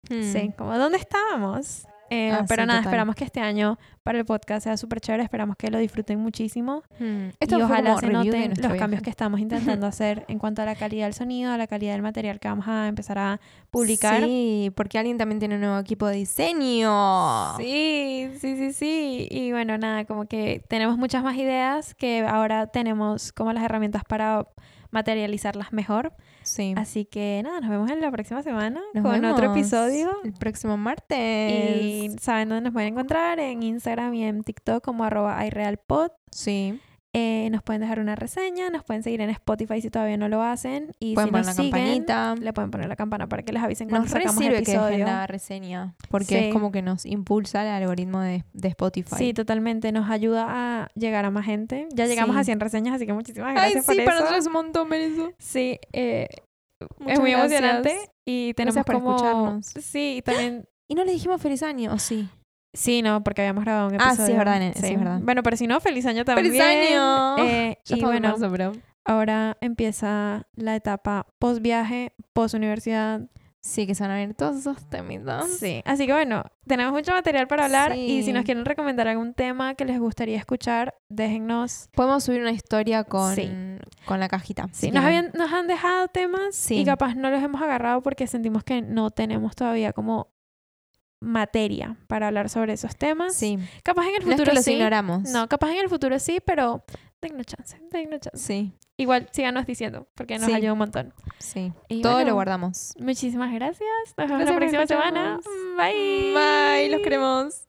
Hmm. sí, como ¿dónde estábamos? Eh, Ah, pero sí, nada, total. esperamos que este año para el podcast sea súper chévere, esperamos que lo disfruten muchísimo. Hmm. y Esto fue ojalá se noten los cambios viaje. que estamos intentando hacer en cuanto a la calidad del sonido, a la calidad del material que vamos a empezar a publicar. Sí, porque alguien también tiene un nuevo equipo de diseño. Sí, sí, sí, sí. Y bueno, nada, como que tenemos muchas más ideas que ahora tenemos como las herramientas para materializarlas mejor. Sí. Así que nada, nos vemos en la próxima semana Nos con otro episodio. El próximo martes. Y saben dónde nos pueden encontrar en Instagram y en TikTok como arroba iRealPod. Sí. Eh, nos pueden dejar una reseña, nos pueden seguir en Spotify si todavía no lo hacen. Y Pueden si poner nos la siguen, campanita. le pueden poner la campana para que les avisen cuando Nos sacamos sirve que episodio. dejen la reseña. Porque Sí. es como que nos impulsa el algoritmo de, de Spotify. Sí, totalmente. Nos ayuda a llegar a más gente. Ya llegamos Sí. a 100 reseñas, así que muchísimas Ay, gracias sí, por para eso. nosotros es un montón eso. Sí, eh, es muy gracias. emocionante. Y tenemos Gracias por como... escucharnos. Sí, y también... Y no le dijimos feliz año, ¿o sí? Sí, no, porque habíamos grabado un Ah, episodio. sí, es verdad, sí, es verdad. Bueno, pero si no, feliz año también. ¡Feliz año! Eh, y bueno, marzo, ahora empieza la etapa post viaje, post universidad. Sí, que se van a ver todos esos temitas. Sí. Así que bueno, tenemos mucho material para hablar y si nos quieren recomendar algún tema que les gustaría escuchar, déjennos. Podemos subir una historia con, Sí. con la cajita. Sí, nos, habían, nos han dejado temas y capaz no los hemos agarrado porque sentimos que no tenemos todavía como materia para hablar sobre esos temas. Sí. Capaz en el No es futuro que los sí. ignoramos. No, capaz en el futuro sí, pero dennos chance, dennos chance. Sí. Igual síganos diciendo, porque nos Sí. ayuda un montón. Sí. Y Todo bueno, lo guardamos. Muchísimas gracias. Nos vemos Gracias la próxima semana. Bye. Bye, los queremos.